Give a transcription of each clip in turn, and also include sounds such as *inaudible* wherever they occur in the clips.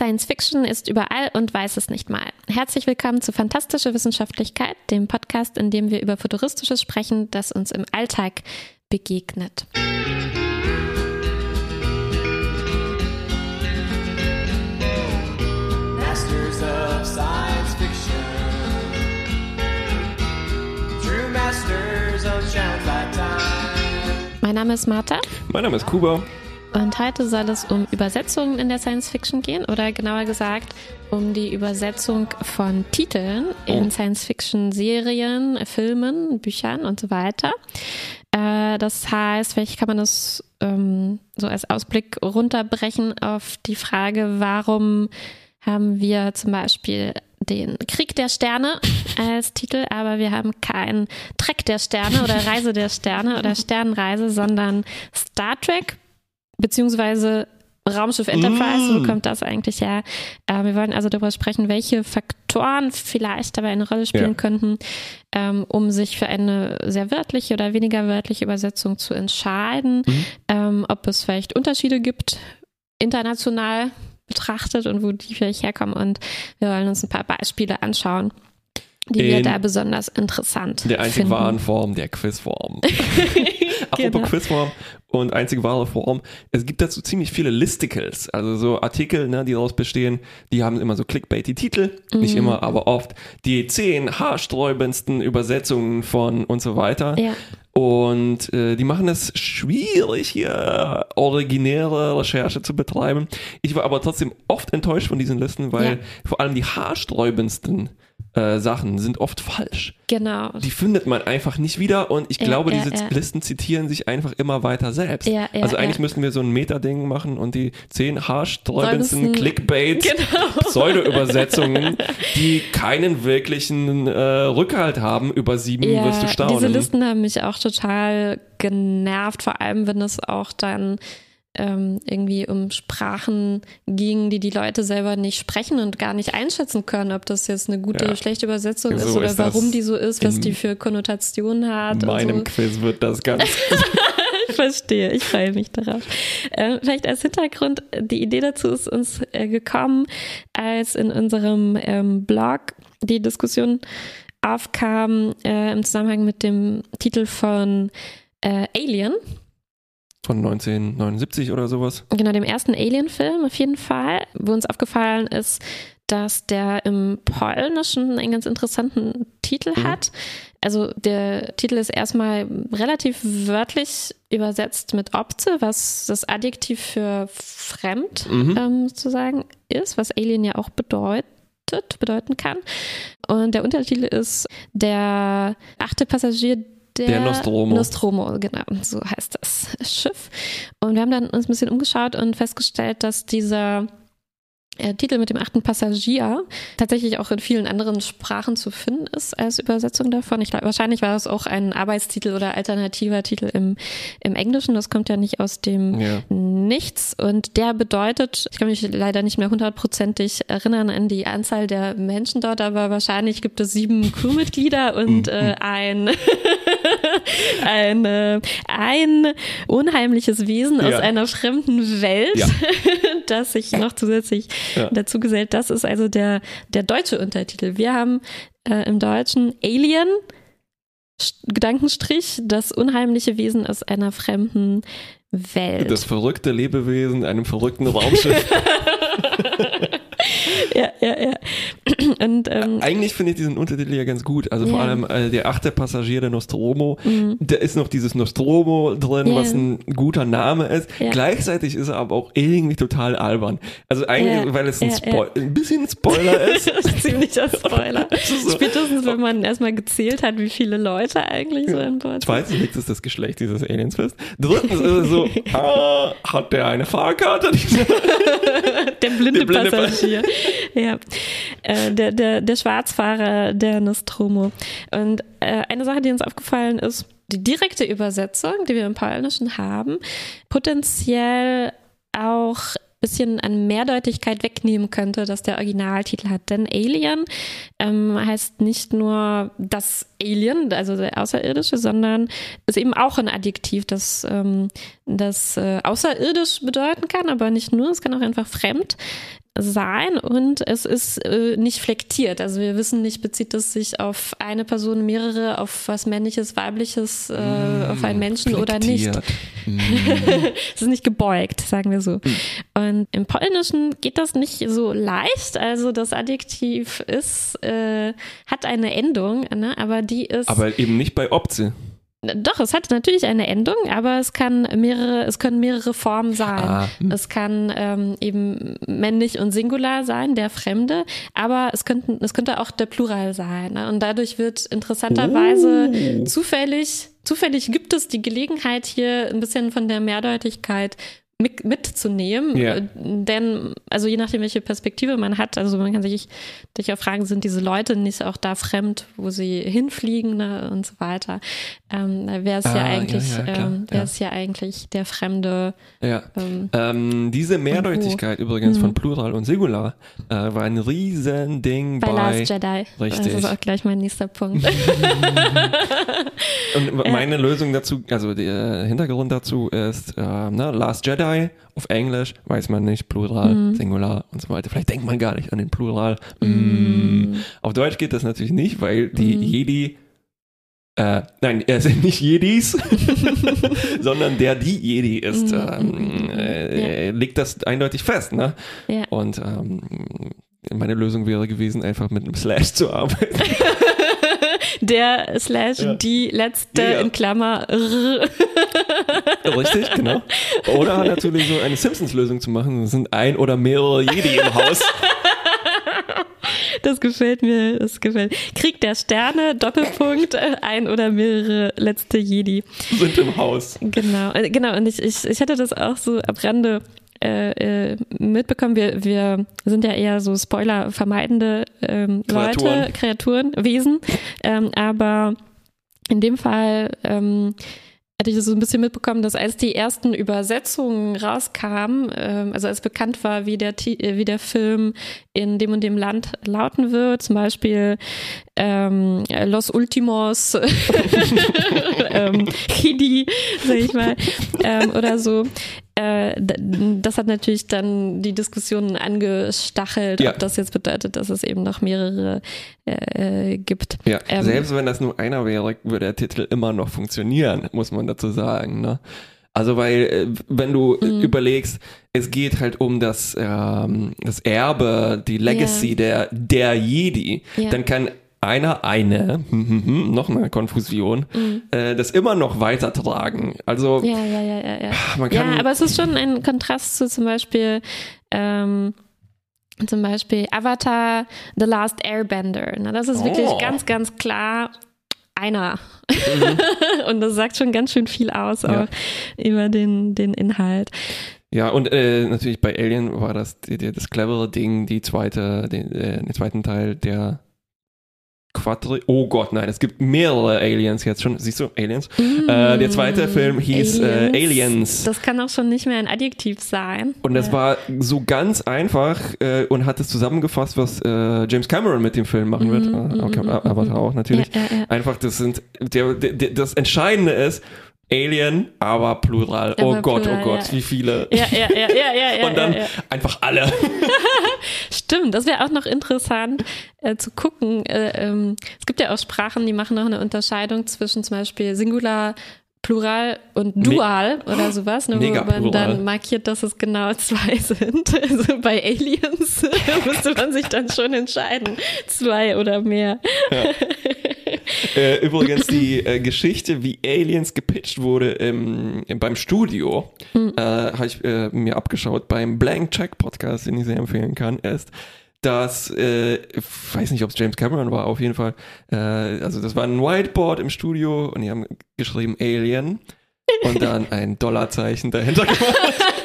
Science Fiction ist überall und weiß es nicht mal. Herzlich willkommen zu Fantastische Wissenschaftlichkeit, dem Podcast, in dem wir über Futuristisches sprechen, das uns im Alltag begegnet. Masters of Science Fiction. True Masters of Time. Mein Name ist Martha Mein Name ist Kuba. Und heute soll es um Übersetzungen in der Science Fiction gehen oder genauer gesagt um die Übersetzung von Titeln in Oh. Science Fiction Serien, Filmen, Büchern und so weiter. Äh, das heißt, vielleicht kann man das ähm, so als Ausblick runterbrechen auf die Frage, warum haben wir zum Beispiel den Krieg der Sterne *laughs* als Titel, aber wir haben kein Trek der Sterne oder Reise der Sterne oder *laughs* Sternenreise, sondern Star Trek beziehungsweise Raumschiff Enterprise, wo Mm. kommt das eigentlich her? Äh, wir wollen also darüber sprechen, welche Faktoren vielleicht dabei eine Rolle spielen Ja. könnten, ähm, um sich für eine sehr wörtliche oder weniger wörtliche Übersetzung zu entscheiden, Mhm. ähm, ob es vielleicht Unterschiede gibt, international betrachtet und wo die vielleicht herkommen. Und wir wollen uns ein paar Beispiele anschauen, die wir In da besonders interessant Der einzig finden. wahren Form der Quizform. *laughs* Genau. Apropos Quizform und einzig wahre Form. Es gibt dazu ziemlich viele Listicles, also so Artikel, ne, die daraus bestehen. Die haben immer so clickbaity Titel, nicht Mhm. immer, aber oft. Die zehn haarsträubendsten Übersetzungen von und so weiter. Ja. Und äh, die machen es schwierig, hier originäre Recherche zu betreiben. Ich war aber trotzdem oft enttäuscht von diesen Listen, weil Ja. vor allem die haarsträubendsten äh, Sachen sind oft falsch. Genau. Die findet man einfach nicht wieder und ich Ja, glaube, ja, diese ja. Listen zitieren sich einfach immer weiter selbst. Also eigentlich müssten wir so ein Meta-Ding machen und die zehn haarsträubendsten Sträubendsten- Clickbait *laughs* Genau. Pseudo-Übersetzungen, die keinen wirklichen äh, Rückhalt haben, über sieben wirst du staunen. Diese Listen haben mich auch total genervt, vor allem wenn es auch dann ähm, irgendwie um Sprachen ging, die die Leute selber nicht sprechen und gar nicht einschätzen können, ob das jetzt eine gute Ja. oder schlechte Übersetzung So ist oder ist warum die so ist, was die für Konnotationen hat. In meinem so. Quiz wird das ganz *laughs* Ich verstehe, ich freue mich darauf. Äh, vielleicht als Hintergrund, die Idee dazu ist uns äh, gekommen, als in unserem ähm, Blog die Diskussion aufkam äh, im Zusammenhang mit dem Titel von äh, Alien, von 1979 oder sowas. genau dem ersten Alien-Film auf jeden Fall, wo uns aufgefallen ist, dass der im Polnischen einen ganz interessanten Titel Mhm. hat. Also der Titel ist erstmal relativ wörtlich übersetzt mit obce, was das Adjektiv für fremd Mhm. ähm, sozusagen ist, was Alien ja auch bedeutet bedeuten kann. Und der Untertitel ist der achte Passagier der, Der Nostromo. Nostromo, genau, so heißt das Schiff. Und wir haben dann uns ein bisschen umgeschaut und festgestellt, dass dieser äh, Titel mit dem achten Passagier tatsächlich auch in vielen anderen Sprachen zu finden ist als Übersetzung davon. Ich glaube, wahrscheinlich war es auch ein Arbeitstitel oder alternativer Titel im, im Englischen. Das kommt ja nicht aus dem Ja. Nichts. Und der bedeutet, ich kann mich leider nicht mehr hundertprozentig erinnern an die Anzahl der Menschen dort, aber wahrscheinlich gibt es sieben *laughs* Crewmitglieder und äh, ein, *laughs* ein, äh, ein unheimliches Wesen aus Ja. einer fremden Welt, Ja. *laughs* das sich noch zusätzlich Ja. dazu gesellt. Das ist also der, der deutsche Untertitel. Wir haben äh, im Deutschen Alien, Gedankenstrich, das unheimliche Wesen aus einer fremden Welt. Das verrückte Lebewesen in einem verrückten Raumschiff. *laughs* ja, ja, ja. Und ähm, Eigentlich finde ich diesen Untertitel ja ganz gut. Also vor Ja. allem äh, der achte Passagier der Nostromo. Da ist noch dieses Nostromo drin, Ja. was ein guter Name ist. Ja. Gleichzeitig ist er aber auch irgendwie total albern. Also eigentlich, weil es ein, ein bisschen Spoiler *laughs* ist. das ist ziemlicher Spoiler. *laughs* so. Spätestens, wenn man erstmal gezählt hat, wie viele Leute eigentlich so Bord sind. Zweitens liegt es das Geschlecht dieses Aliens fest. Drittens ist es so, *laughs* ah, hat der eine Fahrkarte? *laughs* Der blinde, Der blinde Passagier. ja. Äh, der, der, der Schwarzfahrer der Nostromo. Und äh, eine Sache, die uns aufgefallen ist, die direkte Übersetzung, die wir im Polnischen haben, potenziell auch bisschen an Mehrdeutigkeit wegnehmen könnte, dass der Originaltitel hat. Denn Alien ähm, heißt nicht nur das Alien, also der Außerirdische, sondern ist eben auch ein Adjektiv, das, ähm, das äh, außerirdisch bedeuten kann, aber nicht nur, es kann auch einfach fremd sein und es ist äh, nicht flektiert. Also wir wissen nicht, bezieht es sich auf eine Person, mehrere, auf was männliches, weibliches, äh, auf einen Menschen oder nicht. Flektiert. *laughs* es ist nicht gebeugt, sagen wir so. Und im Polnischen geht das nicht so leicht. Also das Adjektiv ist, äh, hat eine Endung, ne? aber die ist. Aber eben nicht bei Opze. Doch, es hat natürlich eine Endung, aber es kann mehrere, es können mehrere Formen sein. Ah, hm. Es kann ähm, eben männlich und Singular sein, der Fremde, aber es könnten, es könnte auch der Plural sein. Ne? Und dadurch wird interessanterweise Oh. zufällig, zufällig gibt es die Gelegenheit hier ein bisschen von der Mehrdeutigkeit mit, mitzunehmen. Ja. Äh, Denn, also je nachdem, welche Perspektive man hat, also man kann sich durchaus fragen, sind diese Leute nicht auch da fremd, wo sie hinfliegen ne, und so weiter. Ähm, Wer ist Ah, ja ja, eigentlich, ja, klar, ähm, ja. ja eigentlich der Fremde? Ja. Ähm, Ähm, diese Mehrdeutigkeit übrigens von Plural und Singular äh, war ein Riesending bei, bei. Last Jedi. Richtig. Das ist auch gleich mein nächster Punkt. *laughs* Und meine Lösung dazu, also der Hintergrund dazu ist, äh, ne, Last Jedi auf Englisch, weiß man nicht, Plural, Mhm. Singular und so weiter. Vielleicht denkt man gar nicht an den Plural. Mm. Auf Deutsch geht das natürlich nicht, weil die Mhm. Jedi, äh, nein, es *laughs* sind nicht Jedis, *laughs* sondern der die Jedi ist, Mhm. ähm, äh, legt das eindeutig fest, ne? ja. Und ähm, meine Lösung wäre gewesen, einfach mit einem Slash zu arbeiten. *laughs* Der slash Ja. die letzte Ja, ja. in Klammer. *laughs* Richtig, genau. Oder natürlich so eine Simpsons-Lösung zu machen. Es sind ein oder mehrere Jedi im Haus. Das gefällt mir, das gefällt. Krieg der Sterne, Doppelpunkt, ein oder mehrere letzte Jedi. sind im Haus. Genau, äh, genau. Und ich, ich, ich hatte das auch so am Rande äh, äh, mitbekommen. Wir, wir sind ja eher so Spoiler vermeidende ähm, Leute, Kreaturen. Wesen. Ähm, aber in dem Fall ähm, hatte ich so ein bisschen mitbekommen, dass als die ersten Übersetzungen rauskamen, ähm, also als bekannt war, wie der, äh, wie der Film in dem und dem Land lauten wird, zum Beispiel ähm, Los Ultimos *laughs* ähm, Kidi, sag ich mal, ähm, oder so. Äh, das hat natürlich dann die Diskussionen angestachelt, Ja. ob das jetzt bedeutet, dass es eben noch mehrere äh, gibt. Ja, Ähm, selbst wenn das nur einer wäre, würde der Titel immer noch funktionieren, muss man dazu sagen. Ne? Also weil, äh, wenn du äh, Mhm. überlegst, es geht halt um das, ähm, das Erbe, die Legacy der, der Jedi, Ja. dann kann einer, eine, *laughs* noch eine Konfusion, äh, das immer noch weitertragen. Also Mhm. Ja, ja, ja, ja, ja. man kann... Ja, aber es ist schon ein Kontrast zu zum Beispiel, ähm, zum Beispiel Avatar The Last Airbender. Das ist wirklich Oh. ganz, ganz klar einer. *laughs* Und das sagt schon ganz schön viel aus Mhm. Ja. auch über den, den Inhalt. Ja, und äh, natürlich bei Alien war das das clevere Ding, die zweite, den, äh, den zweiten Teil der Quadri. Oh Gott, nein, es gibt mehrere Aliens jetzt schon. Siehst du, Aliens? Äh, der zweite Film hieß Äh, Aliens. Das kann auch schon nicht mehr ein Adjektiv sein. Und das Ja. war so ganz einfach äh, und hat es zusammengefasst, was äh, James Cameron mit dem Film machen wird. Mhm, Äh, okay, mhm, Avatar auch natürlich. Ja, ja. Einfach, das sind, der, der, der, das Entscheidende ist Alien, aber plural. oh Aber Gott, plural, oh Gott, ja. wie viele. Ja, ja, ja, ja, ja, ja, *laughs* und dann ja, ja. einfach alle. *laughs* Stimmt, das wäre auch noch interessant äh, zu gucken. Äh, ähm, es gibt ja auch Sprachen, die machen noch eine Unterscheidung zwischen zum Beispiel Singular, Plural und Dual oder sowas, ne, wo man dann markiert, dass es genau zwei *laughs* sind. Also bei Aliens müsste man sich dann schon entscheiden, zwei oder mehr. Äh, übrigens die äh, Geschichte, wie Aliens gepitcht wurde im, im, beim Studio, Hm. äh, habe ich äh, mir abgeschaut beim Blank Check Podcast, den ich sehr empfehlen kann, ist, dass, äh, ich weiß nicht, ob es James Cameron war, auf jeden Fall, äh, also das war ein Whiteboard im Studio und die haben geschrieben Alien und dann ein Dollarzeichen dahinter gemacht. *laughs*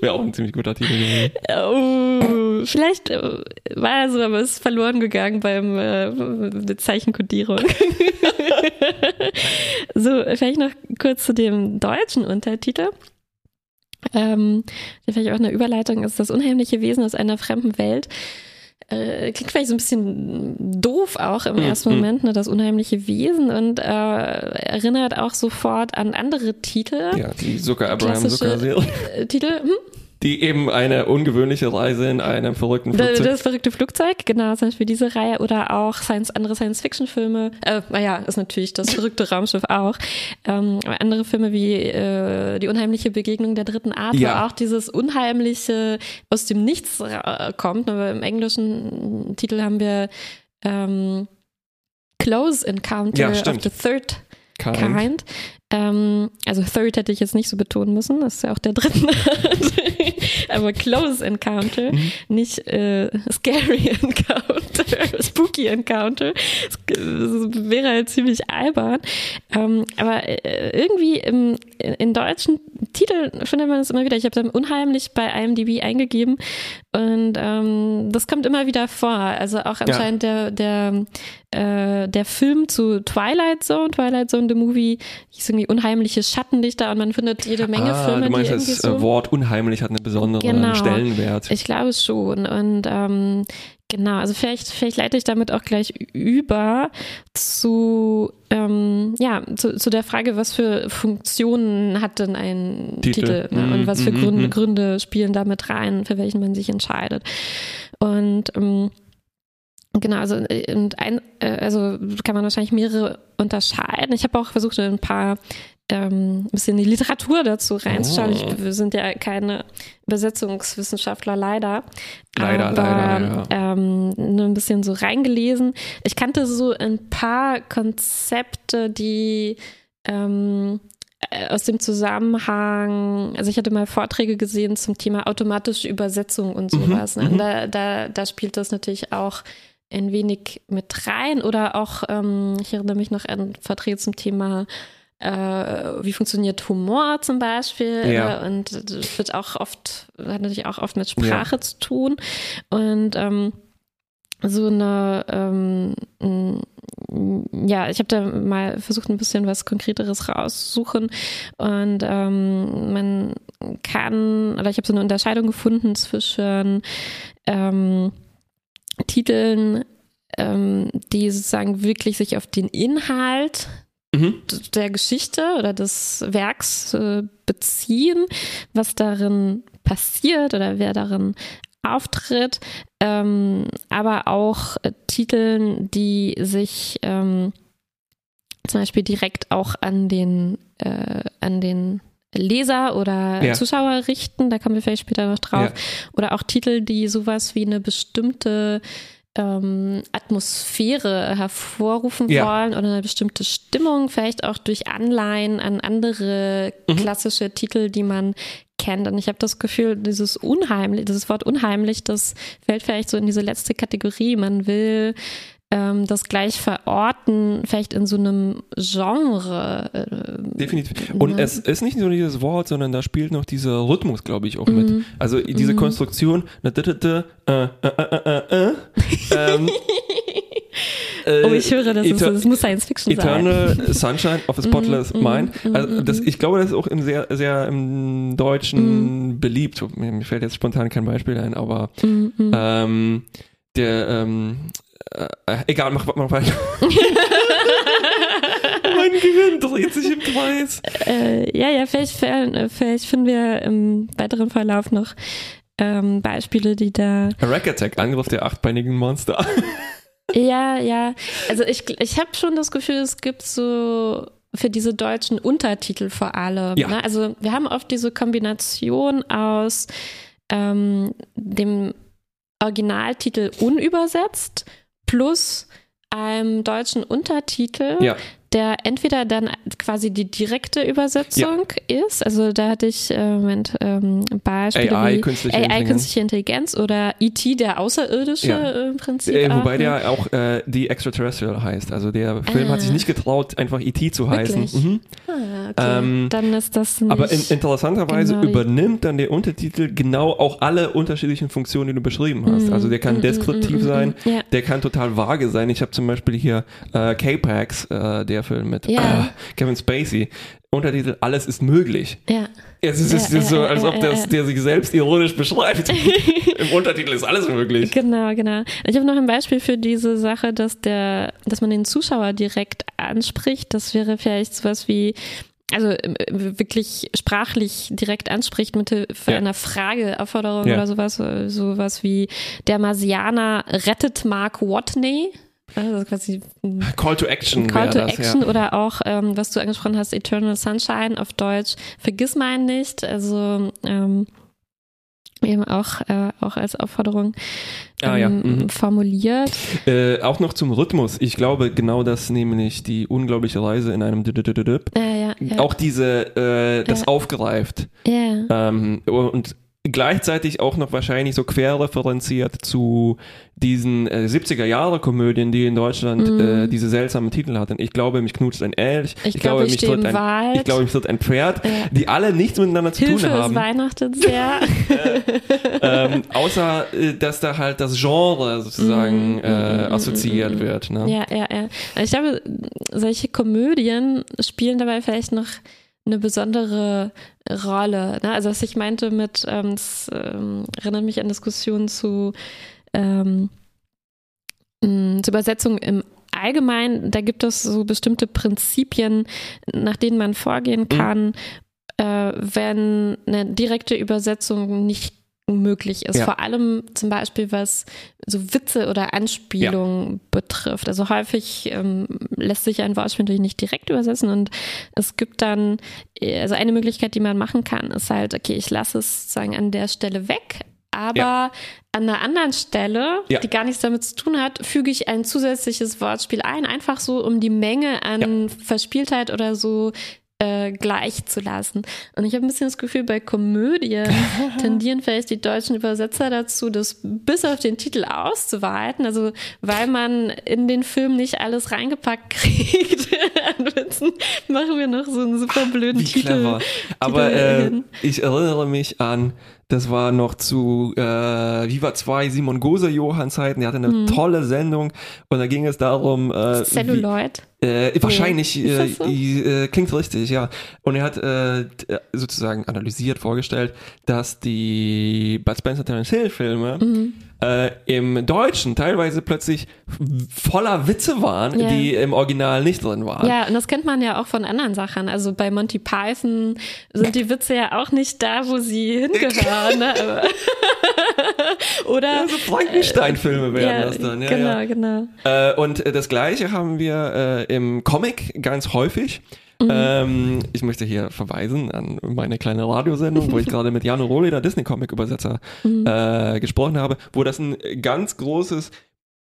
Wäre auch ein ziemlich guter Titel gewesen. Oh, vielleicht äh, war er so, aber es ist verloren gegangen beim äh, Zeichenkodierung. *laughs* so, vielleicht noch kurz zu dem deutschen Untertitel. Ähm, der vielleicht auch eine Überleitung ist, das unheimliche Wesen aus einer fremden Welt. Äh, klingt vielleicht so ein bisschen doof auch im Mhm, ersten mhm. Moment, ne, das unheimliche Wesen und äh, erinnert auch sofort an andere Titel. Ja, die Zucker Abraham Zucker. Äh, Titel, hm? Die eben eine ungewöhnliche Reise in einem verrückten Flugzeug. das verrückte Flugzeug, genau, zum Beispiel diese Reihe oder auch Science, andere Science-Fiction-Filme. Äh, naja, ist natürlich das verrückte *laughs* Raumschiff auch. Ähm, andere Filme wie äh, Die unheimliche Begegnung der dritten Art, Ja. wo auch dieses Unheimliche aus dem Nichts äh, kommt. Aber im englischen Titel haben wir ähm, Close Encounter Ja, of the Third Kind. Kind. Ähm, also Third hätte ich jetzt nicht so betonen müssen, das ist ja auch der dritte. *laughs* Aber Close Encounter, Mhm. nicht äh, Scary Encounter, *laughs* Spooky Encounter. Das, wäre halt ziemlich albern. Ähm, aber äh, irgendwie im, in deutschen Titeln findet man es immer wieder. Ich habe dann unheimlich bei IMDb eingegeben und ähm, das kommt immer wieder vor. Also auch anscheinend der, der, äh, der Film zu Twilight Zone, Twilight Zone, the Movie, hieß irgendwie unheimliche Schattenlichter und man findet jede Menge ah, Filme, du meinst, das so. äh, Wort unheimlich hat einen besonderen Genau. Stellenwert. Ich glaube schon. Und ähm, genau, also vielleicht, vielleicht leite ich damit auch gleich über zu, ähm, ja, zu, zu der Frage, was für Funktionen hat denn ein Titel. Titel, ne? Mhm, und was für mhm, Gründe, mhm. Gründe spielen damit rein, für welchen man sich entscheidet. Und ähm, Genau, also, äh, und ein, äh, also kann man wahrscheinlich mehrere unterscheiden. Ich habe auch versucht, ein paar ähm, ein bisschen die Literatur dazu reinzuschauen. Oh. Ich, wir sind ja keine Übersetzungswissenschaftler, leider. Leider, Aber, leider, Ähm, nur ein bisschen so reingelesen. Ich kannte so ein paar Konzepte, die ähm, äh, aus dem Zusammenhang, also ich hatte mal Vorträge gesehen zum Thema automatische Übersetzung und sowas. ne? mhm. Und da, da, da spielt das natürlich auch ein wenig mit rein oder auch, ähm, ich erinnere mich noch an Vorträge zum Thema äh, wie funktioniert Humor zum Beispiel Ja. äh, und das wird auch oft, hat natürlich auch oft mit Sprache zu tun. Und ähm, so eine, ähm, ja, ich habe da mal versucht, ein bisschen was Konkreteres rauszusuchen. Und ähm, man kann, oder ich habe so eine Unterscheidung gefunden zwischen ähm, Titeln, ähm, die sozusagen wirklich sich auf den Inhalt Mhm. der Geschichte oder des Werks äh, beziehen, was darin passiert oder wer darin auftritt, ähm, aber auch äh, Titeln, die sich ähm, zum Beispiel direkt auch an den, äh, an den Leser oder Ja. Zuschauer richten, da kommen wir vielleicht später noch drauf, Ja. oder auch Titel, die sowas wie eine bestimmte ähm, Atmosphäre hervorrufen Ja. wollen oder eine bestimmte Stimmung, vielleicht auch durch Anleihen an andere Mhm. klassische Titel, die man kennt. Und ich habe das Gefühl, dieses unheimlich, dieses Wort unheimlich, das fällt vielleicht so in diese letzte Kategorie. Man will ähm, das gleich verorten, vielleicht in so einem Genre. Äh, Definitiv. Und Ne? es ist nicht nur dieses Wort, sondern da spielt noch dieser Rhythmus, glaube ich, auch mit. Mhm. Also diese Konstruktion, na, da, da, da, äh, äh, äh, äh, äh, ähm, äh, *laughs* oh, ich höre, das, ist, das muss Science Fiction sein. Eternal Sunshine of a *laughs* Spotless Mhm, Mind. mhm, Also das, ich glaube, das ist auch im sehr, sehr im Deutschen Mhm. beliebt. Mir, fällt jetzt spontan kein Beispiel ein, aber Mhm, mhm. ähm, der, ähm, äh, egal, mach, mach weiter. *laughs* mein Gehirn dreht sich im Kreis. Äh, ja, ja, vielleicht, vielleicht vielleicht finden wir im weiteren Verlauf noch ähm, Beispiele, die da. Rack Attack, Angriff der achtbeinigen Monster. *laughs* Ja, ja. Also ich, ich habe schon das Gefühl, es gibt so für diese deutschen Untertitel vor allem. Ja. Ne? Also wir haben oft diese Kombination aus ähm, dem Originaltitel unübersetzt plus einem deutschen Untertitel, Ja. Der entweder dann quasi die direkte Übersetzung ist, also da hatte ich äh, Moment, ähm, Beispiele AI, wie künstliche AI, Intelligenz. künstliche Intelligenz oder E.T., der Außerirdische Ja. äh, im Prinzip. Äh, wobei ne? der auch äh, The Extraterrestrial heißt. Also der Film Ah. hat sich nicht getraut, einfach E.T. zu heißen. Mhm. Ah, okay. Ähm, dann ist das nicht. Aber in, interessanterweise genau die- übernimmt dann der Untertitel genau auch alle unterschiedlichen Funktionen, die du beschrieben hast. Mhm. Also der kann Mhm, deskriptiv mhm, sein. Ja. der kann total vage sein. Ich habe zum Beispiel hier äh, K-Pax, äh, der Film mit Ja. äh, Kevin Spacey. Untertitel Alles ist möglich. ja. Es ist, es Ja, ist so, als ob das, der sich selbst ironisch beschreibt. *laughs* Im Untertitel ist alles möglich. Genau, genau. Ich habe noch ein Beispiel für diese Sache, dass der, dass man den Zuschauer direkt anspricht. Das wäre vielleicht sowas wie also äh, wirklich sprachlich direkt anspricht mit für Ja. einer Frageaufforderung Ja. oder sowas, äh, sowas wie der Marsianer rettet Mark Watney. Also quasi Call to Action. Call to das, Action Ja. oder auch, ähm, was du angesprochen hast, Eternal Sunshine auf Deutsch, vergiss meinen nicht. Also ähm, eben auch, äh, auch als Aufforderung Ah, ja. ähm, Mhm. formuliert. Äh, auch noch zum Rhythmus. Ich glaube, genau das nämlich die unglaubliche Reise in einem. Äh, ja, Auch diese, äh, das Ja. aufgreift. ja. Ähm, und gleichzeitig auch noch wahrscheinlich so querreferenziert zu diesen äh, 70er-Jahre-Komödien, die in Deutschland Mhm. äh, diese seltsamen Titel hatten. Ich glaube, mich knutscht ein Elch. Ich glaube, ich mich stehe tritt ein, Wald. Ich glaube, mich tritt ein Pferd, Ja. die alle nichts miteinander zu Hilfe, tun haben. weihnachtet *laughs* sehr. ähm, außer, äh, dass da halt das Genre sozusagen Mm, äh, mm, mm, assoziiert mm, mm. wird. Ne? Ja, ja, ja. Ich glaube, solche Komödien spielen dabei vielleicht noch eine besondere Rolle. Ne? Also was ich meinte mit, ähm, das ähm, erinnert mich an Diskussionen zu, ähm, mh, zur Übersetzung im Allgemeinen. Da gibt es so bestimmte Prinzipien, nach denen man vorgehen kann, äh, wenn eine direkte Übersetzung nicht möglich ist. Ja. Vor allem zum Beispiel, was so Witze oder Anspielungen betrifft. Also häufig ähm, lässt sich ein Wortspiel natürlich nicht direkt übersetzen und es gibt dann, äh, also eine Möglichkeit, die man machen kann, ist halt, okay, ich lasse es sozusagen an der Stelle weg, aber Ja. an einer anderen Stelle, Ja. die gar nichts damit zu tun hat, füge ich ein zusätzliches Wortspiel ein, einfach so, um die Menge an Verspieltheit oder so äh, gleich zu lassen. Und ich habe ein bisschen das Gefühl, bei Komödien *laughs* tendieren vielleicht die deutschen Übersetzer dazu, das bis auf den Titel auszuweiten. Also weil man in den Film nicht alles reingepackt *laughs* kriegt Witzen, machen wir noch so einen super blöden Wie Titel. clever. Aber Titel äh, ich erinnere mich an, das war noch zu äh, Viva 2 Simon Gose Johann Zeiten, der hatte eine tolle Sendung und da ging es darum, äh, Celluloid. Äh, wahrscheinlich äh, so? äh, klingt richtig, ja. Und er hat äh, t- sozusagen analysiert, vorgestellt, dass die Bud Spencer Terence Hill Filme Mhm. Äh, im Deutschen teilweise plötzlich voller Witze waren, Ja. die im Original nicht drin waren. Ja, und das kennt man ja auch von anderen Sachen. Also bei Monty Python sind die Witze ja auch nicht da, wo sie hingehören. Ne? *laughs* Oder Ja, so Frankenstein-Filme wären das dann. Ja, genau, ja. genau. Äh, und äh, das gleiche haben wir äh, im Comic ganz häufig. Mhm. Ähm, ich möchte hier verweisen an meine kleine Radiosendung, wo ich *laughs* gerade mit Jano Rohle, der Disney-Comic-Übersetzer, Mhm. äh, gesprochen habe, wo das ein ganz großes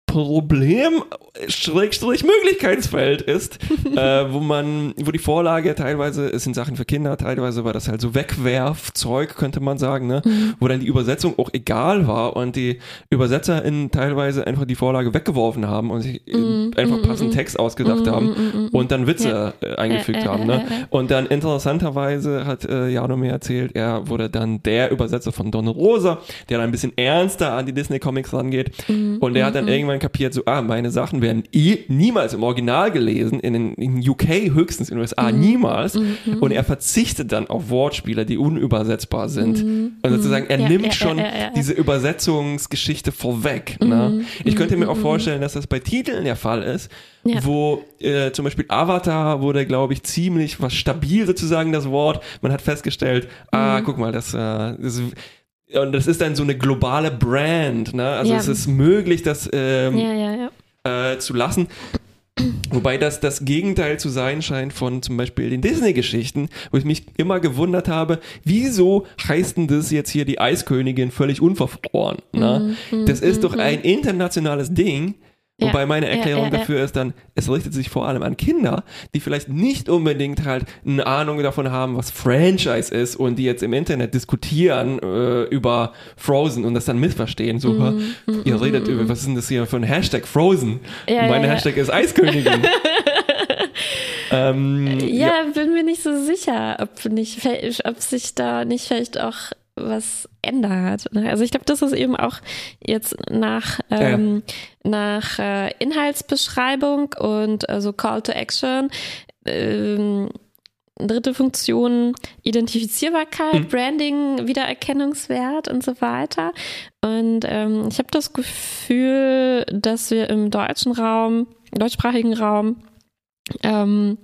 Problem, Schrägstrich Möglichkeitsfeld ist, *laughs* äh, wo man, wo die Vorlage teilweise, es sind Sachen für Kinder, teilweise war das halt so Wegwerfzeug, könnte man sagen, ne? wo dann die Übersetzung auch egal war und die ÜbersetzerInnen teilweise einfach die Vorlage weggeworfen haben und sich äh, einfach passenden Text ausgedacht haben und dann Witze eingefügt Äh, äh, haben. Ne? Und dann interessanterweise hat äh, Jano mir erzählt, er wurde dann der Übersetzer von Don Rosa, der dann ein bisschen ernster an die Disney-Comics rangeht. Mhm, Und der hat dann irgendwann kapiert, so, ah, meine Sachen werden eh niemals im Original gelesen, in den in UK höchstens, in den USA Mhm. niemals. Und er verzichtet dann auf Wortspiele, die unübersetzbar sind. Und sozusagen, er Mhm. Ja, nimmt ja, schon ja, diese Übersetzungsgeschichte vorweg. Mhm. Ne? Ich könnte mir auch vorstellen, dass das bei Titeln der Fall ist, wo äh, zum Beispiel Avatar wurde, glaube ich, ziemlich was stabil sozusagen das Wort. Man hat festgestellt, Mhm. ah, guck mal, das, äh, das und das ist dann so eine globale Brand, ne? Also Ja. es ist möglich, das ähm, Ja, ja, äh, zu lassen. *clears throat* Wobei das das Gegenteil zu sein scheint von zum Beispiel den Disney-Geschichten, wo ich mich immer gewundert habe, wieso heißt denn das jetzt hier die Eiskönigin völlig unverfroren? Ne? das ist doch ein internationales Ding. Ja. Wobei meine Erklärung ja, ja. dafür ist dann, es richtet sich vor allem an Kinder, die vielleicht nicht unbedingt halt eine Ahnung davon haben, was Franchise ist und die jetzt im Internet diskutieren äh, über Frozen und das dann missverstehen. So, Mhm, ihr redet über, was ist denn das hier für ein Hashtag Frozen? Ja. Hashtag ist Eiskönigin. *laughs* ähm, Ja, bin mir nicht so sicher, ob nicht, ob sich da nicht vielleicht auch was ändert. ne? Also ich glaube, das ist eben auch jetzt nach, ähm, nach äh, Inhaltsbeschreibung und also Call to Action. Ähm, dritte Funktion Identifizierbarkeit, Mhm. Branding, Wiedererkennungswert und so weiter. Und ähm, ich habe das Gefühl, dass wir im deutschen Raum, deutschsprachigen Raum, ähm,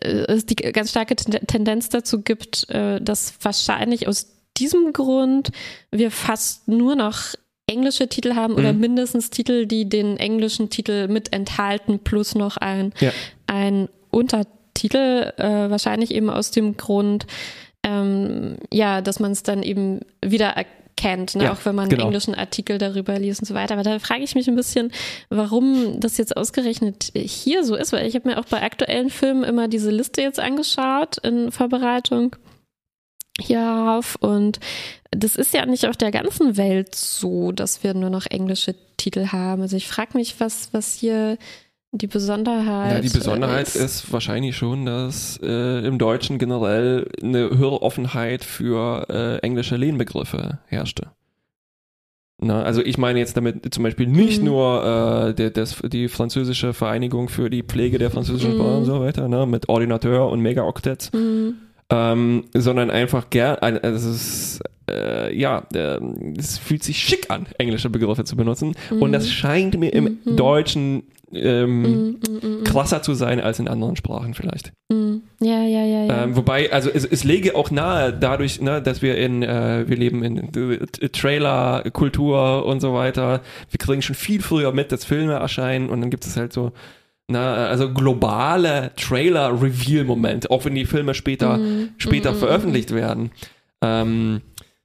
äh, es die ganz starke Ten- Tendenz dazu gibt, äh, dass wahrscheinlich aus diesem Grund wir fast nur noch englische Titel haben oder Mhm. mindestens Titel, die den englischen Titel mit enthalten, plus noch ein, Ja. ein Untertitel, äh, wahrscheinlich eben aus dem Grund, ähm, ja, dass man es dann eben wieder erkennt, ne? Ja, auch wenn man genau. einen englischen Artikel darüber liest und so weiter. Aber da frage ich mich ein bisschen, warum das jetzt ausgerechnet hier so ist, weil ich habe mir auch bei aktuellen Filmen immer diese Liste jetzt angeschaut in Vorbereitung hierauf und das ist ja nicht auf der ganzen Welt so, dass wir nur noch englische Titel haben. Also ich frage mich, was, was hier die Besonderheit Ja, die Besonderheit ist. ist wahrscheinlich schon, dass äh, im Deutschen generell eine höhere Offenheit für äh, englische Lehnbegriffe herrschte. Na, also ich meine jetzt damit zum Beispiel nicht Mhm. nur äh, der, das, die französische Vereinigung für die Pflege der französischen Mhm. Sprache und so weiter, ne, mit Ordinateur und Mega-Oktets, Mhm. Ähm, sondern einfach gern, also es ist, äh, ja, äh, es fühlt sich schick an, englische Begriffe zu benutzen und das scheint mir im Mhm. Deutschen ähm, Mhm, mhm, mhm, krasser zu sein als in anderen Sprachen vielleicht. mhm. Ja, ja, ja, ja. Ähm, wobei, also es, es lege auch nahe, dadurch, ne, dass wir in, äh, wir leben in äh, Trailer-Kultur und so weiter. Wir kriegen schon viel früher mit, dass Filme erscheinen und dann gibt es halt so, na, also globale Trailer-Reveal-Momente, auch wenn die Filme später, Mhm, später mhm, veröffentlicht werden. Ähm,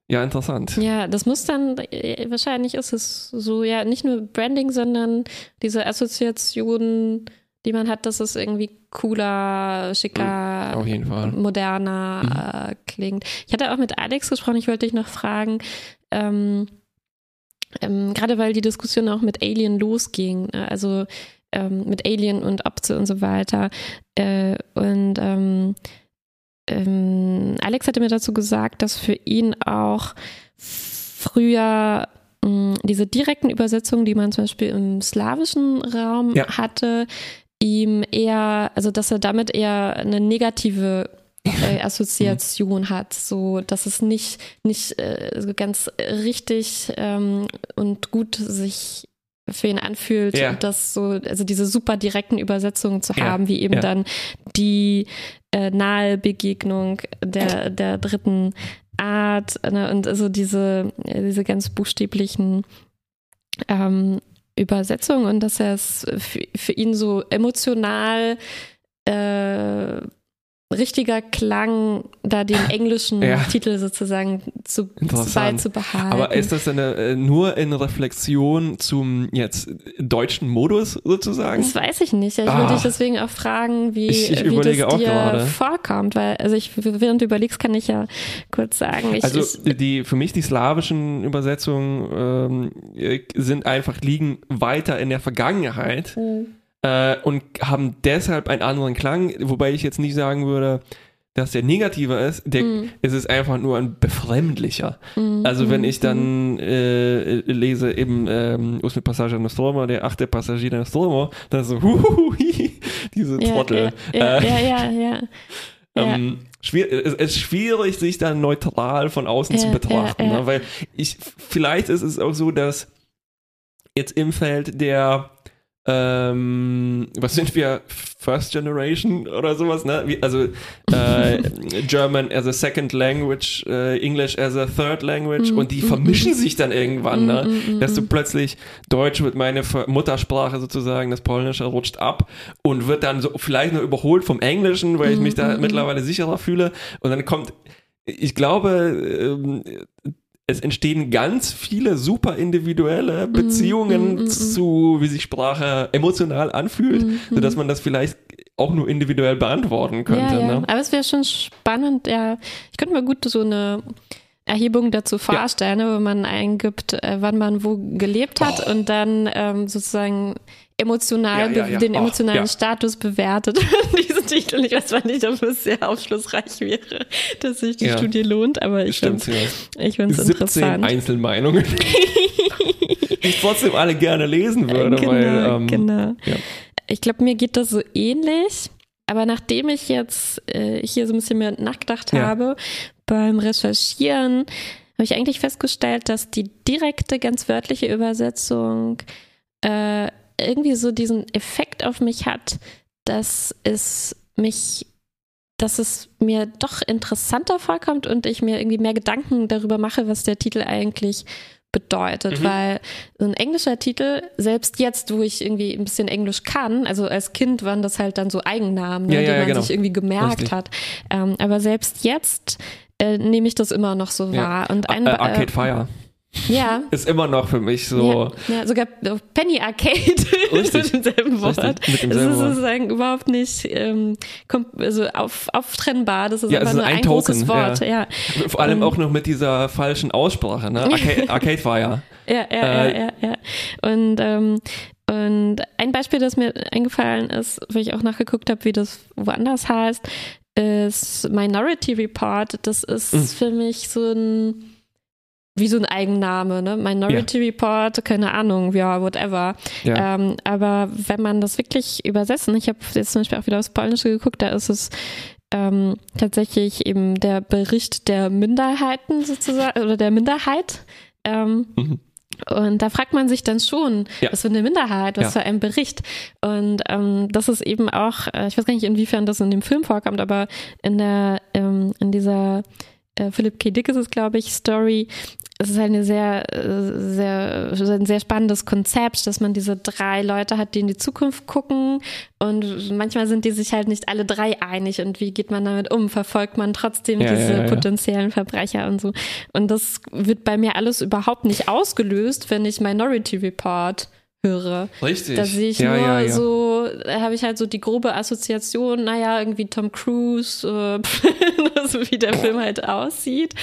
ja, interessant. Ja, das muss dann, äh, wahrscheinlich ist es so, ja, nicht nur Branding, sondern diese Assoziation, die man hat, dass es irgendwie cooler, schicker, Auf jeden Fall. moderner äh, klingt. Ich hatte auch mit Alex gesprochen, ich wollte dich noch fragen, ähm, ähm, gerade weil die Diskussion auch mit Alien losging, ne? also ähm, mit Alien und Opze und so weiter. Äh, und ähm, ähm, Alex hatte mir dazu gesagt, dass für ihn auch früher mh, diese direkten Übersetzungen, die man zum Beispiel im slawischen Raum Ja. hatte, ihm eher, also dass er damit eher eine negative äh, *laughs* Assoziation hat, so dass es nicht, nicht äh, so ganz richtig ähm, und gut sich für ihn anfühlt, Ja. das so, also diese super direkten Übersetzungen zu Ja, haben, wie eben ja. dann die äh, nahe Begegnung der, der dritten Art ne, und also diese, äh, diese ganz buchstäblichen ähm, Übersetzungen und dass er es für, für ihn so emotional äh, richtiger Klang, da den *laughs* englischen Ja. Titel sozusagen zu, Interessant. beizubehalten. Aber ist das eine, äh, nur in Reflexion zum jetzt deutschen Modus sozusagen? Das weiß ich nicht. Ich Ah. würde dich deswegen auch fragen, wie, Ich- ich wie das dir gerade. vorkommt. Weil, also ich, während du überlegst, kann ich ja kurz sagen. Ich, Also ich, die für mich die slawischen Übersetzungen ähm, äh, sind einfach liegen weiter in der Vergangenheit äh, und haben deshalb einen anderen Klang, wobei ich jetzt nicht sagen würde, dass der negativer ist, der, Mhm. es ist einfach nur ein befremdlicher. Mhm, Also wenn mhm, ich dann äh, lese eben ähm, Usme Passager Nostromo, der achte Passagier Nostromo, dann so *laughs* huhuhui, diese ja, Trottel. Ja, Äh, ja, ja, ja. *laughs* ähm, es ist schwierig, sich dann neutral von außen zu betrachten. Ne? weil ich vielleicht ist es auch so, dass jetzt im Feld der ähm, was sind wir? First Generation oder sowas, ne? Wie, also äh, *laughs* German as a second language, äh, English as a third language Mhm, und die mhm, vermischen sich dann irgendwann, ne? Mhm, mhm, dass du plötzlich Deutsch wird meine Ver- Muttersprache sozusagen, das Polnische rutscht ab und wird dann so vielleicht noch überholt vom Englischen, weil ich mich da mittlerweile sicherer fühle. Und dann kommt, ich glaube, ähm, es entstehen ganz viele super individuelle Beziehungen mm, mm, mm. zu, wie sich Sprache emotional anfühlt, Mhm, sodass man das vielleicht auch nur individuell beantworten könnte. ja, ja. Ne? Aber es wäre schon spannend, ja. Ich könnte mir gut so eine Erhebung dazu vorstellen, ne, wo man eingibt, äh, wann man wo gelebt hat und dann ähm, sozusagen emotional Ja, ja, ja. den emotionalen ja. Status bewertet. *laughs* Diesen Titel, ich weiß zwar nicht, ob es sehr aufschlussreich wäre, dass sich die. Studie lohnt, aber ich finde 17 interessant. Einzelmeinungen, *laughs* die ich trotzdem alle gerne lesen würde, genau, weil ähm, genau. Ich glaube, mir geht das so ähnlich. Aber nachdem ich jetzt äh, hier so ein bisschen mehr nachgedacht habe beim Recherchieren, habe ich eigentlich festgestellt, dass die direkte, ganz wörtliche Übersetzung äh, irgendwie so diesen Effekt auf mich hat, dass es mich, dass es mir doch interessanter vorkommt und ich mir irgendwie mehr Gedanken darüber mache, was der Titel eigentlich bedeutet, Mhm. weil so ein englischer Titel, selbst jetzt, wo ich irgendwie ein bisschen Englisch kann, also als Kind waren das halt dann so Eigennamen, ne, Ja, die ja, man genau. sich irgendwie gemerkt Richtig. hat. Ähm, aber selbst jetzt äh, nehme ich das immer noch so Ja. wahr. Und ein, äh, Arcade Fire ja, *laughs* ist immer noch für mich so. ja, ja, sogar Penny Arcade *laughs* Richtig. mit demselben Wort. Richtig, mit Es demselben ist Wort. sozusagen überhaupt nicht ähm, also auf, auftrennbar. Das ist Ja, einfach ist nur ein ein, großes Wort. ja. Ja, Vor allem Ähm. auch noch mit dieser falschen Aussprache, ne? *laughs* Arcade, Arcade Fire. ja, ja, Äh, ja, ja, ja. Und, ähm, und ein Beispiel, das mir eingefallen ist, wo ich auch nachgeguckt habe, wie das woanders heißt, ist Minority Report. Das ist Mhm. für mich so ein wie so ein Eigenname, ne? Minority Report, keine Ahnung, ja, whatever. Ja. Ähm, aber wenn man das wirklich übersetzen, ich habe jetzt zum Beispiel auch wieder aufs Polnische geguckt, da ist es ähm, tatsächlich eben der Bericht der Minderheiten sozusagen oder der Minderheit. Ähm, Mhm. und da fragt man sich dann schon, Ja. was für eine Minderheit, was Ja. für ein Bericht. Und ähm, das ist eben auch, äh, ich weiß gar nicht, inwiefern das in dem Film vorkommt, aber in der, ähm, in dieser äh, Philip K. Dick ist es, glaube ich, Story. Es ist eine sehr, äh, sehr, ein sehr spannendes Konzept, dass man diese drei Leute hat, die in die Zukunft gucken und manchmal sind die sich halt nicht alle drei einig und wie geht man damit um? Verfolgt man trotzdem Ja, diese ja, ja. potenziellen Verbrecher und so? Und das wird bei mir alles überhaupt nicht ausgelöst, wenn ich Minority Report höre. Richtig. Da sehe ich ja, nur ja, ja. so, da habe ich halt so die grobe Assoziation, naja, irgendwie Tom Cruise, äh, *laughs* so wie der Film halt aussieht.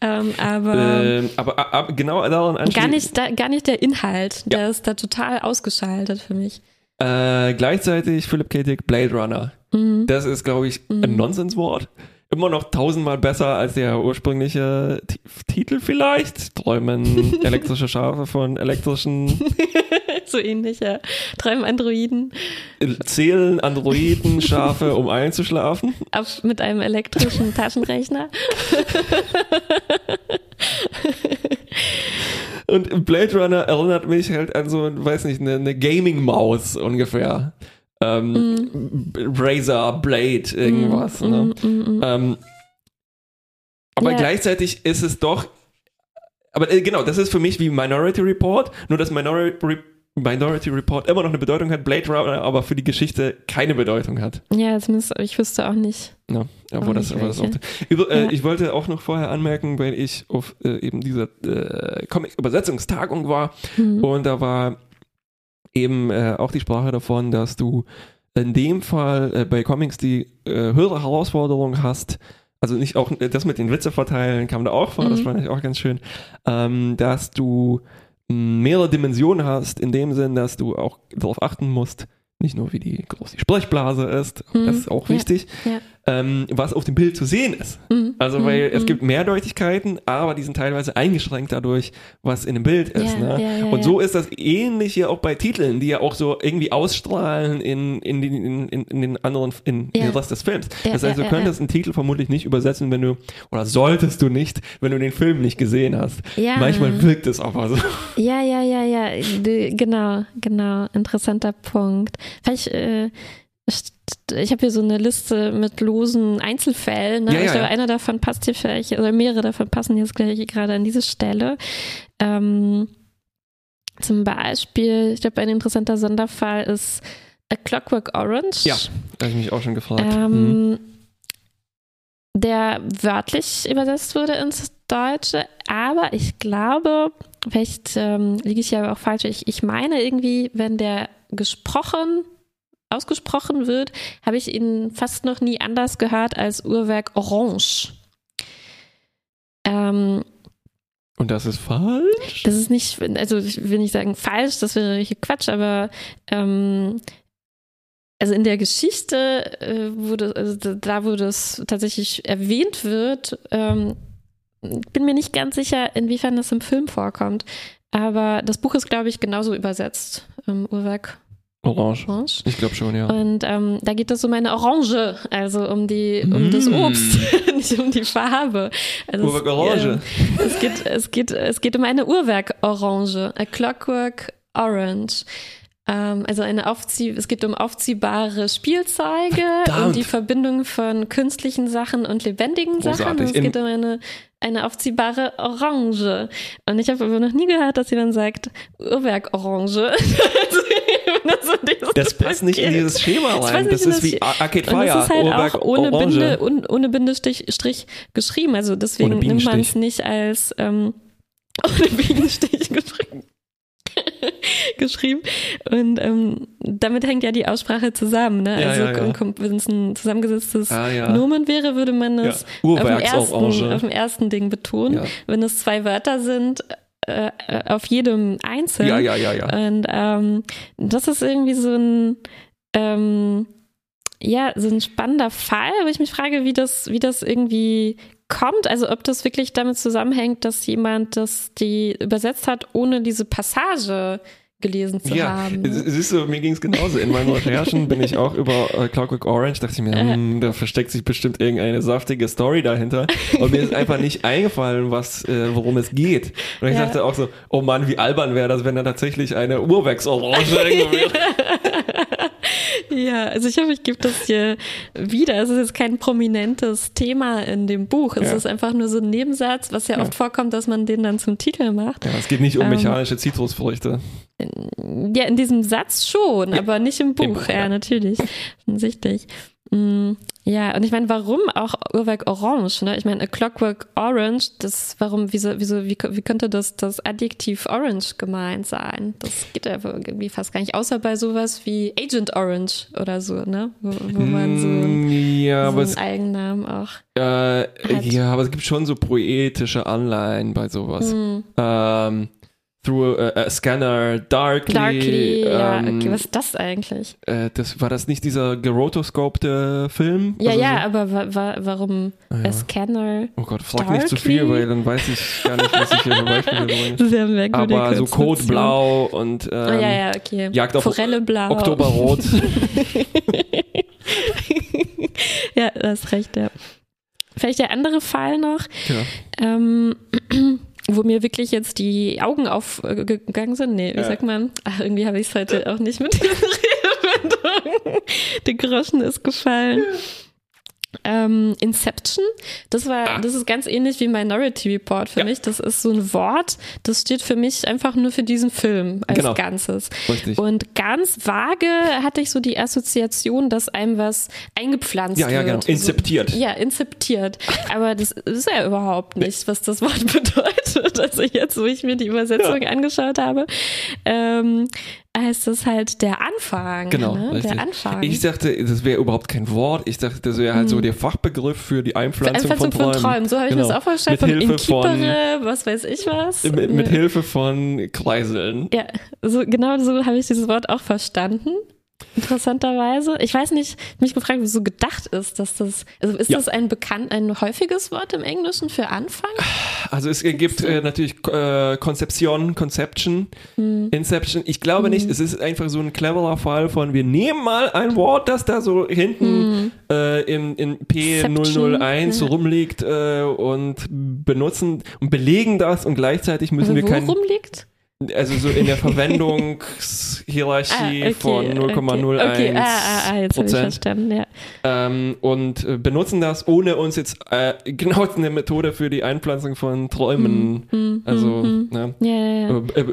Ähm, aber Ähm, aber a- a- genau daran gar, anschließend. nicht, da, gar nicht der Inhalt. Der ist da total ausgeschaltet für mich. Äh, gleichzeitig Philip K. Dick, Blade Runner. Mhm. Das ist, glaube ich, ein Nonsenswort. Immer noch tausendmal besser als der ursprüngliche T Titel vielleicht. Träumen *laughs* elektrische Schafe von elektrischen *laughs* so ähnlich, ja. Träumen Androiden Zählen Androiden Schafe, um einzuschlafen. auf, mit einem elektrischen Taschenrechner. Und Blade Runner erinnert mich halt an so, weiß nicht, eine, eine Gaming-Maus ungefähr. Ähm, B- Razer, Blade, irgendwas. ne? Mm, mm, mm. Ähm, aber Ja. gleichzeitig ist es doch, aber äh, genau, das ist für mich wie Minority Report, nur dass Minority, Minority Report immer noch eine Bedeutung hat, Blade Runner aber für die Geschichte keine Bedeutung hat. Ja, zumindest, ich wüsste auch nicht. Ja, obwohl das, aber das auch, über, äh, Ja. Ich wollte auch noch vorher anmerken, weil ich auf äh, eben dieser äh, Comic-Übersetzungstagung war Mhm. und da war eben äh, auch die Sprache davon, dass du in dem Fall äh, bei Comics die äh, höhere Herausforderung hast, also nicht auch äh, das mit den Witze verteilen kam da auch vor, das Mhm. fand ich auch ganz schön, ähm, dass du mehrere Dimensionen hast, in dem Sinn, dass du auch darauf achten musst, nicht nur wie die groß die Sprechblase ist, Mhm. das ist auch wichtig, Ja. Ähm, was auf dem Bild zu sehen ist. Mhm. Also weil Mhm. es gibt Mehrdeutigkeiten, aber die sind teilweise eingeschränkt dadurch, was in dem Bild ist. Ja, ne? ja, ja, und so ist das ähnlich hier auch bei Titeln, die ja auch so irgendwie ausstrahlen in, in, den, in, in, den anderen, in, den Rest des Films. Das heißt, du könntest einen Titel vermutlich nicht übersetzen, wenn du, oder solltest du nicht, wenn du den Film nicht gesehen hast. Manchmal wirkt es aber so. Ja, ja, ja, ja, genau, genau, interessanter Punkt. Vielleicht, äh, ich habe hier so eine Liste mit losen Einzelfällen. Ne? Ja, ja, ich glaube, ja. einer davon passt hier vielleicht, oder mehrere davon passen jetzt gleich gerade an diese Stelle. Ähm, zum Beispiel, ich glaube, ein interessanter Sonderfall ist A Clockwork Orange. Ja, Da habe ich mich auch schon gefragt. Mhm. Ähm, der wörtlich übersetzt wurde ins Deutsche, aber ich glaube, vielleicht ähm, liege ich ja aber auch falsch, ich, ich meine irgendwie, wenn der gesprochen, ausgesprochen wird, habe ich ihn fast noch nie anders gehört als Uhrwerk Orange. Ähm, Und das ist falsch? das ist nicht, also ich will nicht sagen falsch, das wäre Quatsch, aber ähm, also in der Geschichte, äh, das, also da- wo das tatsächlich erwähnt wird, ähm, bin mir nicht ganz sicher, inwiefern das im Film vorkommt. Aber das Buch ist, glaube ich, genauso übersetzt. Ähm, Uhrwerk Orange. Orange. Ich glaube schon, ja. Und ähm, da geht es um eine Orange, also um die, um das Mm. Obst, *laughs* nicht um die Farbe. Also Uhrwerk es, Orange. ähm, es geht, es geht, es geht um eine Uhrwerk Orange, a Clockwork Orange. Ähm, also eine Aufzieh es geht um aufziehbare Spielzeuge, um Verdammt. die Verbindung von künstlichen Sachen und lebendigen Sachen. Großartig. Es In- geht um eine, eine aufziehbare Orange. Und ich habe aber noch nie gehört, dass jemand sagt, *laughs* *laughs* Uhrwerk-Orange. Das passt nicht in dieses Schema Das rein. Das in ist das wie Arcade Und Fire, es ist halt Uhrwerk auch ohne Orange. Binde, un, ohne Bindestrich Strich geschrieben. Also deswegen nimmt man es nicht als ähm, *laughs* ohne Bienenstich geschrieben. *laughs* geschrieben. Und ähm, damit hängt ja die Aussprache zusammen. Ne? Ja, also ja, ja. wenn es ein zusammengesetztes Ah. Nomen wäre, würde man es auf, dem ersten, auf dem ersten Ding betonen. Wenn es zwei Wörter sind, äh, äh, auf jedem einzeln. Ja, ja, ja, ja. Und ähm, das ist irgendwie so ein, ähm, ja, so ein spannender Fall, wo ich mich frage, wie das, wie das irgendwie kommt. Also ob das wirklich damit zusammenhängt, dass jemand das die übersetzt hat, ohne diese Passage gelesen zu Ja, haben. siehst du, mir ging es genauso. In meinen Recherchen bin ich auch über äh, Clockwork Orange, dachte ich mir, hm, da versteckt sich bestimmt irgendeine saftige Story dahinter. Und mir ist einfach nicht eingefallen, was, äh, worum es geht. Und ich Ja. dachte auch so, oh Mann, wie albern wäre das, wenn da tatsächlich eine *laughs* irgendwo wäre. Ja, also ich hoffe, ich gebe das hier wieder. Es ist jetzt kein prominentes Thema in dem Buch. Es Ja. ist einfach nur so ein Nebensatz, was ja, Ja. oft vorkommt, dass man den dann zum Titel macht. Ja, es geht nicht um Ähm. mechanische Zitrusfrüchte. Ja, in diesem Satz schon, aber nicht im Buch. Im Buch, ja, ja. natürlich. Offensichtlich. Mm, Ja, und ich meine, warum auch Uhrwerk Orange? Ne? Ich meine, a Clockwork Orange, das, warum, wieso, wieso, wie, wie könnte das, das Adjektiv Orange gemeint sein? Das geht ja irgendwie fast gar nicht, außer bei sowas wie Agent Orange oder so, ne? Wo, wo man so, Hm, ja, so aber einen es, Eigennamen auch. äh, ja, aber es gibt schon so poetische Anleihen bei sowas. Hm. Ähm, through a, a Scanner, Darkly. Darkly, ja, ähm, okay, was ist das eigentlich? äh, das, war das nicht dieser gerotoscopte Film? Ja, Also ja, so- aber wa wa warum Ah, a ja. Scanner? Oh Gott, frag nicht zu Darkly? viel, weil dann weiß ich gar nicht, was ich hier für Beispiele bringe. *laughs* Das ja eine merkwürdige Aber so Konstruktion. Code Blau und ähm, Ah, ja, ja, okay. Jagd auf Forelle blau. Oktoberrot. *laughs* ja, du hast recht, ja. Vielleicht der andere Fall noch, ja. ähm, *clears throat* wo mir wirklich jetzt die Augen aufgegangen sind. Nee, wie Ja. sagt man? Ach, irgendwie habe ich es heute auch nicht mit diesen *laughs* Redewendungen. Der Groschen ist gefallen. Ähm, Inception, das war, Ah. das ist ganz ähnlich wie Minority Report für Ja. mich. Das ist so ein Wort, das steht für mich einfach nur für diesen Film als Genau. Ganzes. Richtig. Und ganz vage hatte ich so die Assoziation, dass einem was eingepflanzt Ja, ja, wird. genau. Inzeptiert. Ja, inzeptiert. *laughs* Aber das ist ja überhaupt nicht, was das Wort *laughs* bedeutet. Also jetzt, wo ich mir die Übersetzung angeschaut habe, ähm, heißt das halt der Anfang. Genau, ne? Der Anfang. Ich dachte, das wäre überhaupt kein Wort. Ich dachte, das wäre halt so der Fachbegriff für die Einpflanzung, Einpflanzung von Träumen. Träumen. So habe ich Genau. mir das auch vorgestellt. Mit Von Hilfe von, was weiß ich was. mit, mit Ja. Hilfe von Kreiseln. Ja, so, genau so habe ich dieses Wort auch verstanden. Interessanterweise. Ich weiß nicht, mich gefragt, wieso gedacht ist, dass das, also ist Ja. das ein bekannt, ein häufiges Wort im Englischen für Anfang? Also es gibt äh, natürlich äh, Konzeption, Conception, Hm. Inception. Ich glaube nicht, es ist einfach so ein cleverer Fall von, wir nehmen mal ein Wort, das da so hinten äh, in, in P001 Inception, ja. rumliegt äh, und benutzen und belegen das und gleichzeitig müssen wir Also kein, worum liegt? Also so in der *laughs* Verwendungshierarchie von 0,01 Ah, Okay, ah, ah, ah, Prozent verstanden, ja. ähm, und äh, benutzen das, ohne uns jetzt äh, genau eine Methode für die Einpflanzung von Träumen, Hm, also hm, ne, Ja, ja, äh, äh,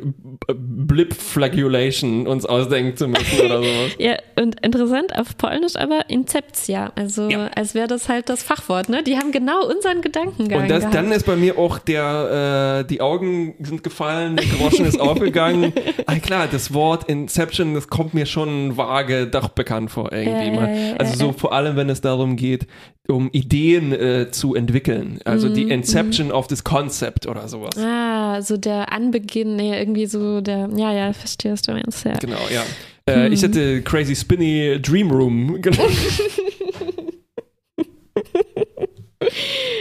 äh, Blip-Flagulation uns ausdenken zu müssen oder *laughs* sowas. Ja, und interessant auf Polnisch aber Inceptia. Also als wäre das halt das Fachwort, ne? Die haben genau unseren Gedankengang Und das, gehabt. dann ist bei mir auch der, äh, die Augen sind gefallen, der Groschen *laughs* ist aufgegangen. *laughs* ah, klar, das Wort Inception, das kommt mir schon vage doch bekannt vor irgendwie mal. also so vor allem, wenn es darum geht, um Ideen äh, zu entwickeln. Also Mhm, die Inception of this Concept oder sowas. Ah, so der Anbeginn, nee, irgendwie so der, ja, ja, verstehe, was du meinst, ja. Genau, ja. Äh, Ich hätte Crazy Spinny Dream Room *laughs* genannt.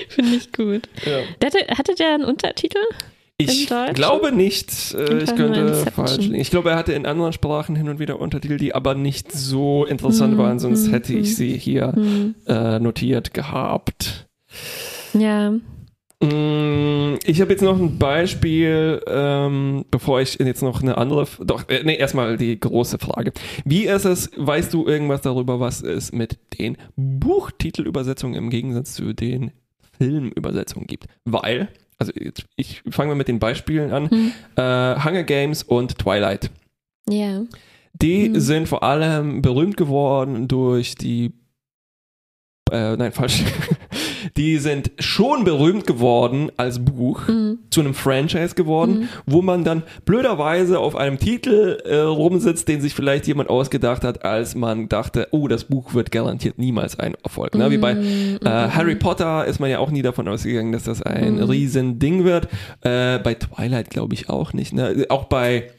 Finde ich gut. ja. Hatte, hatte der einen Untertitel? Ich glaube nicht. Äh, ich könnte falsch liegen. Ich glaube, er hatte in anderen Sprachen hin und wieder Untertitel, die aber nicht so interessant Hm, waren, sonst hm, hätte ich hm. sie hier Hm. äh, notiert gehabt. Ja. Mm, Ich habe jetzt noch ein Beispiel, ähm, bevor ich jetzt noch eine andere, doch, äh, nee, erstmal die große Frage. Wie ist es, weißt du irgendwas darüber, was es mit den Buchtitelübersetzungen im Gegensatz zu den Filmübersetzungen gibt? Weil, also jetzt, ich fange mal mit den Beispielen an, Hm. äh, Hunger Games und Twilight. Ja. Die Mhm. sind vor allem berühmt geworden durch die. Äh, nein, falsch. *laughs* Die sind schon berühmt geworden als Buch, Mhm. zu einem Franchise geworden, wo man dann blöderweise auf einem Titel äh, rumsitzt, den sich vielleicht jemand ausgedacht hat, als man dachte, oh, das Buch wird garantiert niemals ein Erfolg. Ne? Wie bei Mhm. äh, Harry Potter ist man ja auch nie davon ausgegangen, dass das ein Mhm. riesen Ding wird. Äh, bei Twilight glaube ich auch nicht. Ne? Auch bei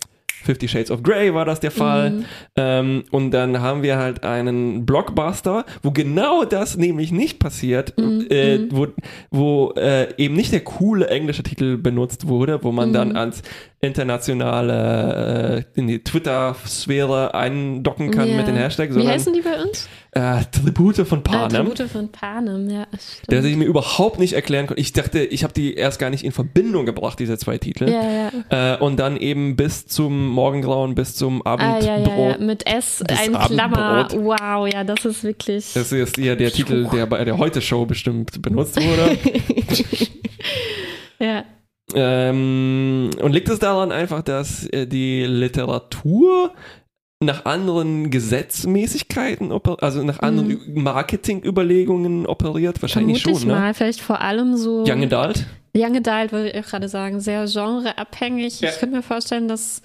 Fifty Shades of Grey war das der Fall. Mhm. Ähm, und dann haben wir halt einen Blockbuster, wo genau das nämlich nicht passiert, Mhm. äh, wo, wo äh, eben nicht der coole englische Titel benutzt wurde, wo man Mhm. dann ans internationale, äh, in die Twitter-Sphäre eindocken kann Ja. mit den Hashtags, Wie heißen die bei uns? Äh, Tribute von Ah, Panem. Tribute von Panem, ja. stimmt. Der sich mir überhaupt nicht erklären konnte. Ich dachte, ich habe die erst gar nicht in Verbindung gebracht, diese zwei Titel. ja, ja. Äh, und dann eben bis zum Morgengrauen, bis zum Ah, Abendbrot. ja, ja, ja. Mit S, ein Klammer. Wow, ja, das ist wirklich. Das ist ja der Titel, der bei der Heute-Show bestimmt benutzt wurde. *laughs* ja. ähm, und liegt es daran einfach, dass äh, die Literatur nach anderen Gesetzmäßigkeiten, also nach anderen Ü- Marketingüberlegungen operiert? Wahrscheinlich Mhm. Vermute schon, ich ne? mal, vielleicht vor allem so. Young Adult? Young Adult, würde ich auch gerade sagen, sehr genreabhängig. Ja. Ich könnte mir vorstellen, dass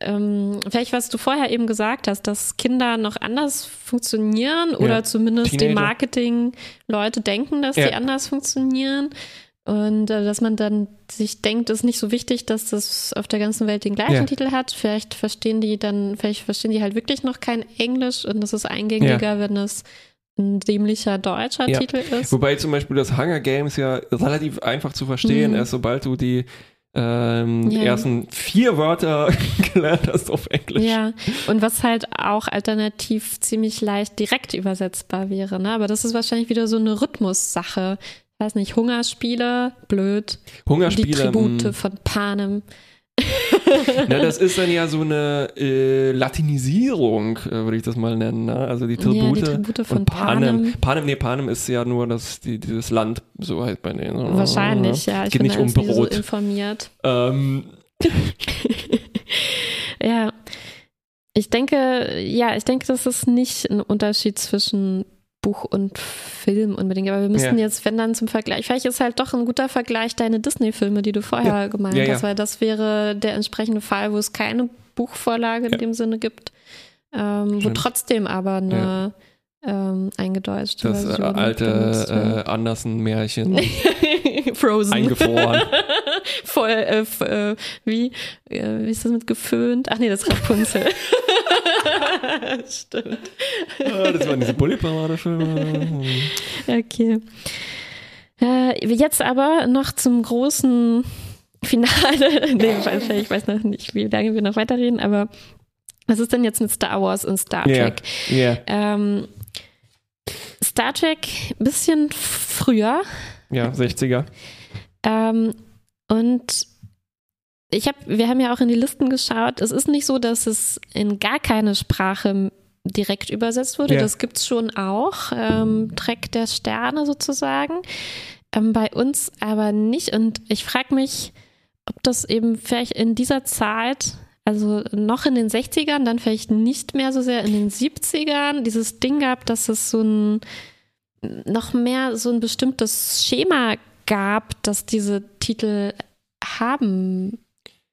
ähm, vielleicht, was du vorher eben gesagt hast, dass Kinder noch anders funktionieren oder Ja. zumindest die Teenager. Marketing-Leute denken, dass Ja. die anders funktionieren. Und äh, dass man dann sich denkt, es ist nicht so wichtig, dass das auf der ganzen Welt den gleichen Ja. Titel hat. Vielleicht verstehen die dann, vielleicht verstehen die halt wirklich noch kein Englisch und es ist eingängiger, wenn es ein dämlicher deutscher Ja. Titel ist. Wobei zum Beispiel das Hunger Games ja relativ einfach zu verstehen Mhm. ist, sobald du die ähm, Ja. ersten vier Wörter *laughs* gelernt hast auf Englisch. Ja, und was halt auch alternativ ziemlich leicht direkt übersetzbar wäre, ne? Aber das ist wahrscheinlich wieder so eine Rhythmussache. Weiß nicht, Hungerspiele, blöd. Die Hungerspiele. Tribute mh. von Panem. *laughs* Na, das ist dann ja so eine äh, Latinisierung, äh, würde ich das mal nennen. Ne? Also die Ja, Tribute, die Tribute von Panem. Panem. Panem, nee, Panem ist ja nur das, die, dieses Land, so halt bei denen. Wahrscheinlich, ja. Ich Geht bin nicht um nicht so Brot. informiert. Ähm, *laughs* Ja. Ich denke, ja, ich denke, das ist nicht ein Unterschied zwischen Buch und Film unbedingt. Aber wir müssten Ja. jetzt, wenn dann zum Vergleich, vielleicht ist halt doch ein guter Vergleich deine Disney-Filme, die du vorher gemeint Ja, ja. hast, weil das wäre der entsprechende Fall, wo es keine Buchvorlage in Ja. dem Sinne gibt, ähm, wo trotzdem aber eine ähm, eingedeutschte das äh, alte äh, Andersen-Märchen. *laughs* Frozen. eingefroren. *laughs* Voll, äh, äh, wie, äh, wie ist das mit geföhnt? Ach nee, das ist Rapunzel. *laughs* Stimmt. Ah, das waren diese Bully-Parade-Filme. Okay. Äh, jetzt aber noch zum großen Finale. nee, ich- weiß noch nicht, wie lange wir noch weiterreden, aber was ist denn jetzt mit Star Wars und Star Ja, Trek? ja, Ähm, Star Trek ein bisschen früher ja, 60er. Ähm, und ich habe, wir haben ja auch in die Listen geschaut. Es ist nicht so, dass es in gar keine Sprache direkt übersetzt wurde. Ja. Das gibt's schon auch. Ähm, Trek der Sterne sozusagen. Ähm, bei uns aber nicht. Und ich frage mich, ob das eben vielleicht in dieser Zeit, also noch in den 60ern, dann vielleicht nicht mehr so sehr. In den 70ern, dieses Ding gab, dass es so ein noch mehr so ein bestimmtes Schema gab, das diese Titel haben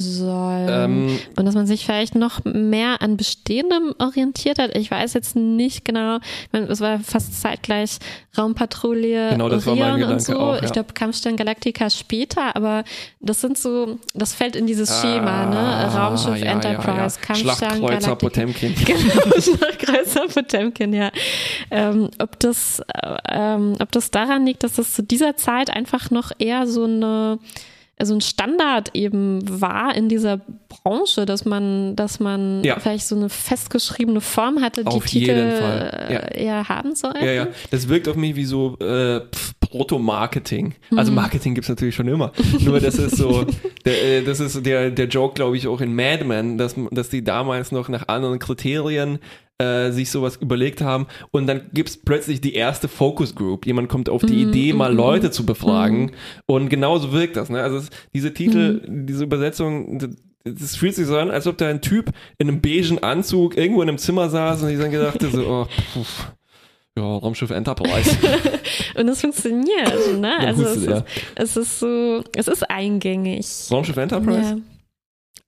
soll. Ähm, Und dass man sich vielleicht noch mehr an Bestehendem orientiert hat. Ich weiß jetzt nicht genau. Es war fast zeitgleich Raumpatrouille, Genau, das war mein Orion und so. auch, ja. Ich glaube, Kampfstern Galactica später, aber das sind so, das fällt in dieses Schema, ne? ah, Raumschiff ja, Enterprise, ja. Kampfstern Galactica. Potemkin. *laughs* Genau, Schlachtkreuzer Potemkin, ja. Ähm, ob, das, äh, ähm, ob das daran liegt, dass das zu dieser Zeit einfach noch eher so eine so ein Standard eben war in dieser Branche, dass man, dass man Ja. vielleicht so eine festgeschriebene Form hatte, die Auf Titel Fall, ja. äh, eher haben sollten. Ja, ja. Das wirkt auf mich wie so äh, Proto-Marketing. Mhm. Also Marketing gibt's natürlich schon immer. Nur das ist so, *laughs* der, äh, das ist der, der Joke, glaube ich, auch in Mad Men, dass, dass die damals noch nach anderen Kriterien äh, sich sowas überlegt haben und dann gibt's plötzlich die erste Focus Group. Jemand kommt auf die Mhm, Idee, mal mhm, Leute zu befragen und genauso wirkt das. Ne? Also es, diese Titel, Mhm. diese Übersetzung, das, das fühlt sich so an, als ob da ein Typ in einem beigen Anzug irgendwo in einem Zimmer saß und ich dann gedacht so, oh, pff, ja, Raumschiff Enterprise. *laughs* Und es funktioniert, ne? Also es ist, es ist so, es ist eingängig. Raumschiff Enterprise Ja,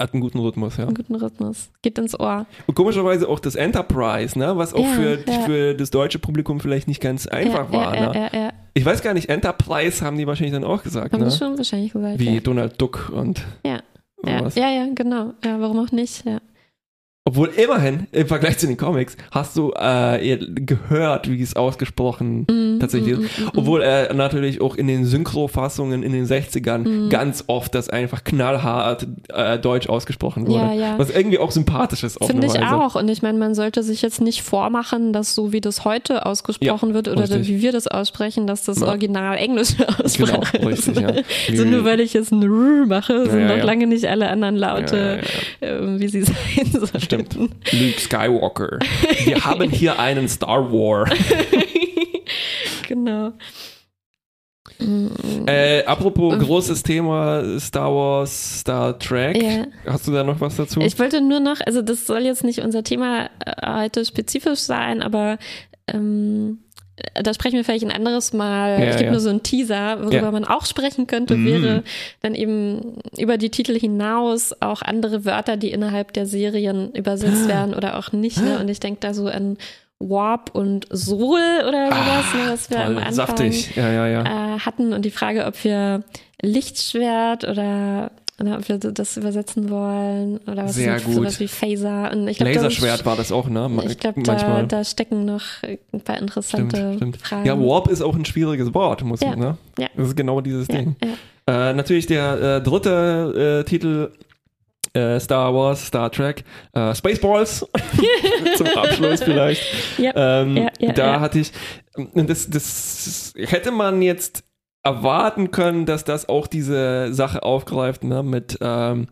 hat einen guten Rhythmus, ja. einen guten Rhythmus. Geht ins Ohr. Und komischerweise auch das Enterprise, ne, was auch Ja, für, ja. für das deutsche Publikum vielleicht nicht ganz einfach ja, war. ja, ne? ja, ja, ja. Ich weiß gar nicht, Enterprise haben die wahrscheinlich dann auch gesagt, Haben ne? die schon wahrscheinlich gesagt. Wie. Donald Duck und Ja. Ja, ja, genau. Ja, warum auch nicht? Ja. Obwohl immerhin, im Vergleich zu den Comics, hast du äh, gehört, wie es ausgesprochen Mm, tatsächlich mm, ist. mm, mm, Obwohl er natürlich auch in den Synchro-Fassungen in den 60ern Mhm. ganz oft das einfach knallhart äh, Deutsch ausgesprochen wurde. Ja, ja. Was irgendwie auch sympathisch ist Finde ich auch. Und ich meine, man sollte sich jetzt nicht vormachen, dass so wie das heute ausgesprochen Ja, wird oder richtig. wie wir das aussprechen, dass das. Original englische *laughs* Aussprache Genau, richtig, ja. *laughs* So nur weil ich jetzt ein R mache, sind noch lange nicht alle anderen Laute, Ja, ja, äh, wie sie *laughs* sein sollen. Stimmt. *laughs* Luke Skywalker. Wir *laughs* haben hier einen Star War. *laughs* genau. Mm, Äh, apropos großes Thema Star Wars, Star Trek. Ja. Hast du da noch was dazu? Ich wollte nur noch, also das soll jetzt nicht unser Thema äh, heute spezifisch sein, aber ähm, da sprechen wir vielleicht ein anderes Mal. Ja, ich gebe ja. nur so einen Teaser, worüber Ja. man auch sprechen könnte, Mm. wäre dann eben über die Titel hinaus auch andere Wörter, die innerhalb der Serien übersetzt werden oder auch nicht. Ne? Und ich denke da so an Warp und Sol oder sowas, ne, was wir am Toll, Anfang saftig. Ja, ja, ja. äh, hatten und die Frage, ob wir Lichtschwert oder, oder ob wir das übersetzen wollen oder was Sehr mit gut. sowas wie Phaser und ich glaub, Laserschwert war das auch, ne? Da, ich glaube, da, Manchmal. da stecken noch ein paar interessante Stimmt, stimmt. Fragen. Ja, Warp ist auch ein schwieriges Wort, muss Ja, man, ne? ja. Das ist genau dieses ja, Ding. ja. Äh, natürlich der äh, dritte äh, Titel äh, Star Wars, Star Trek, äh, Spaceballs *laughs* zum Abschluss vielleicht. Ja, Ähm, ja, ja, da hatte ich, das, das hätte man jetzt erwarten können, dass das auch diese Sache aufgreift, ne, mit ähm,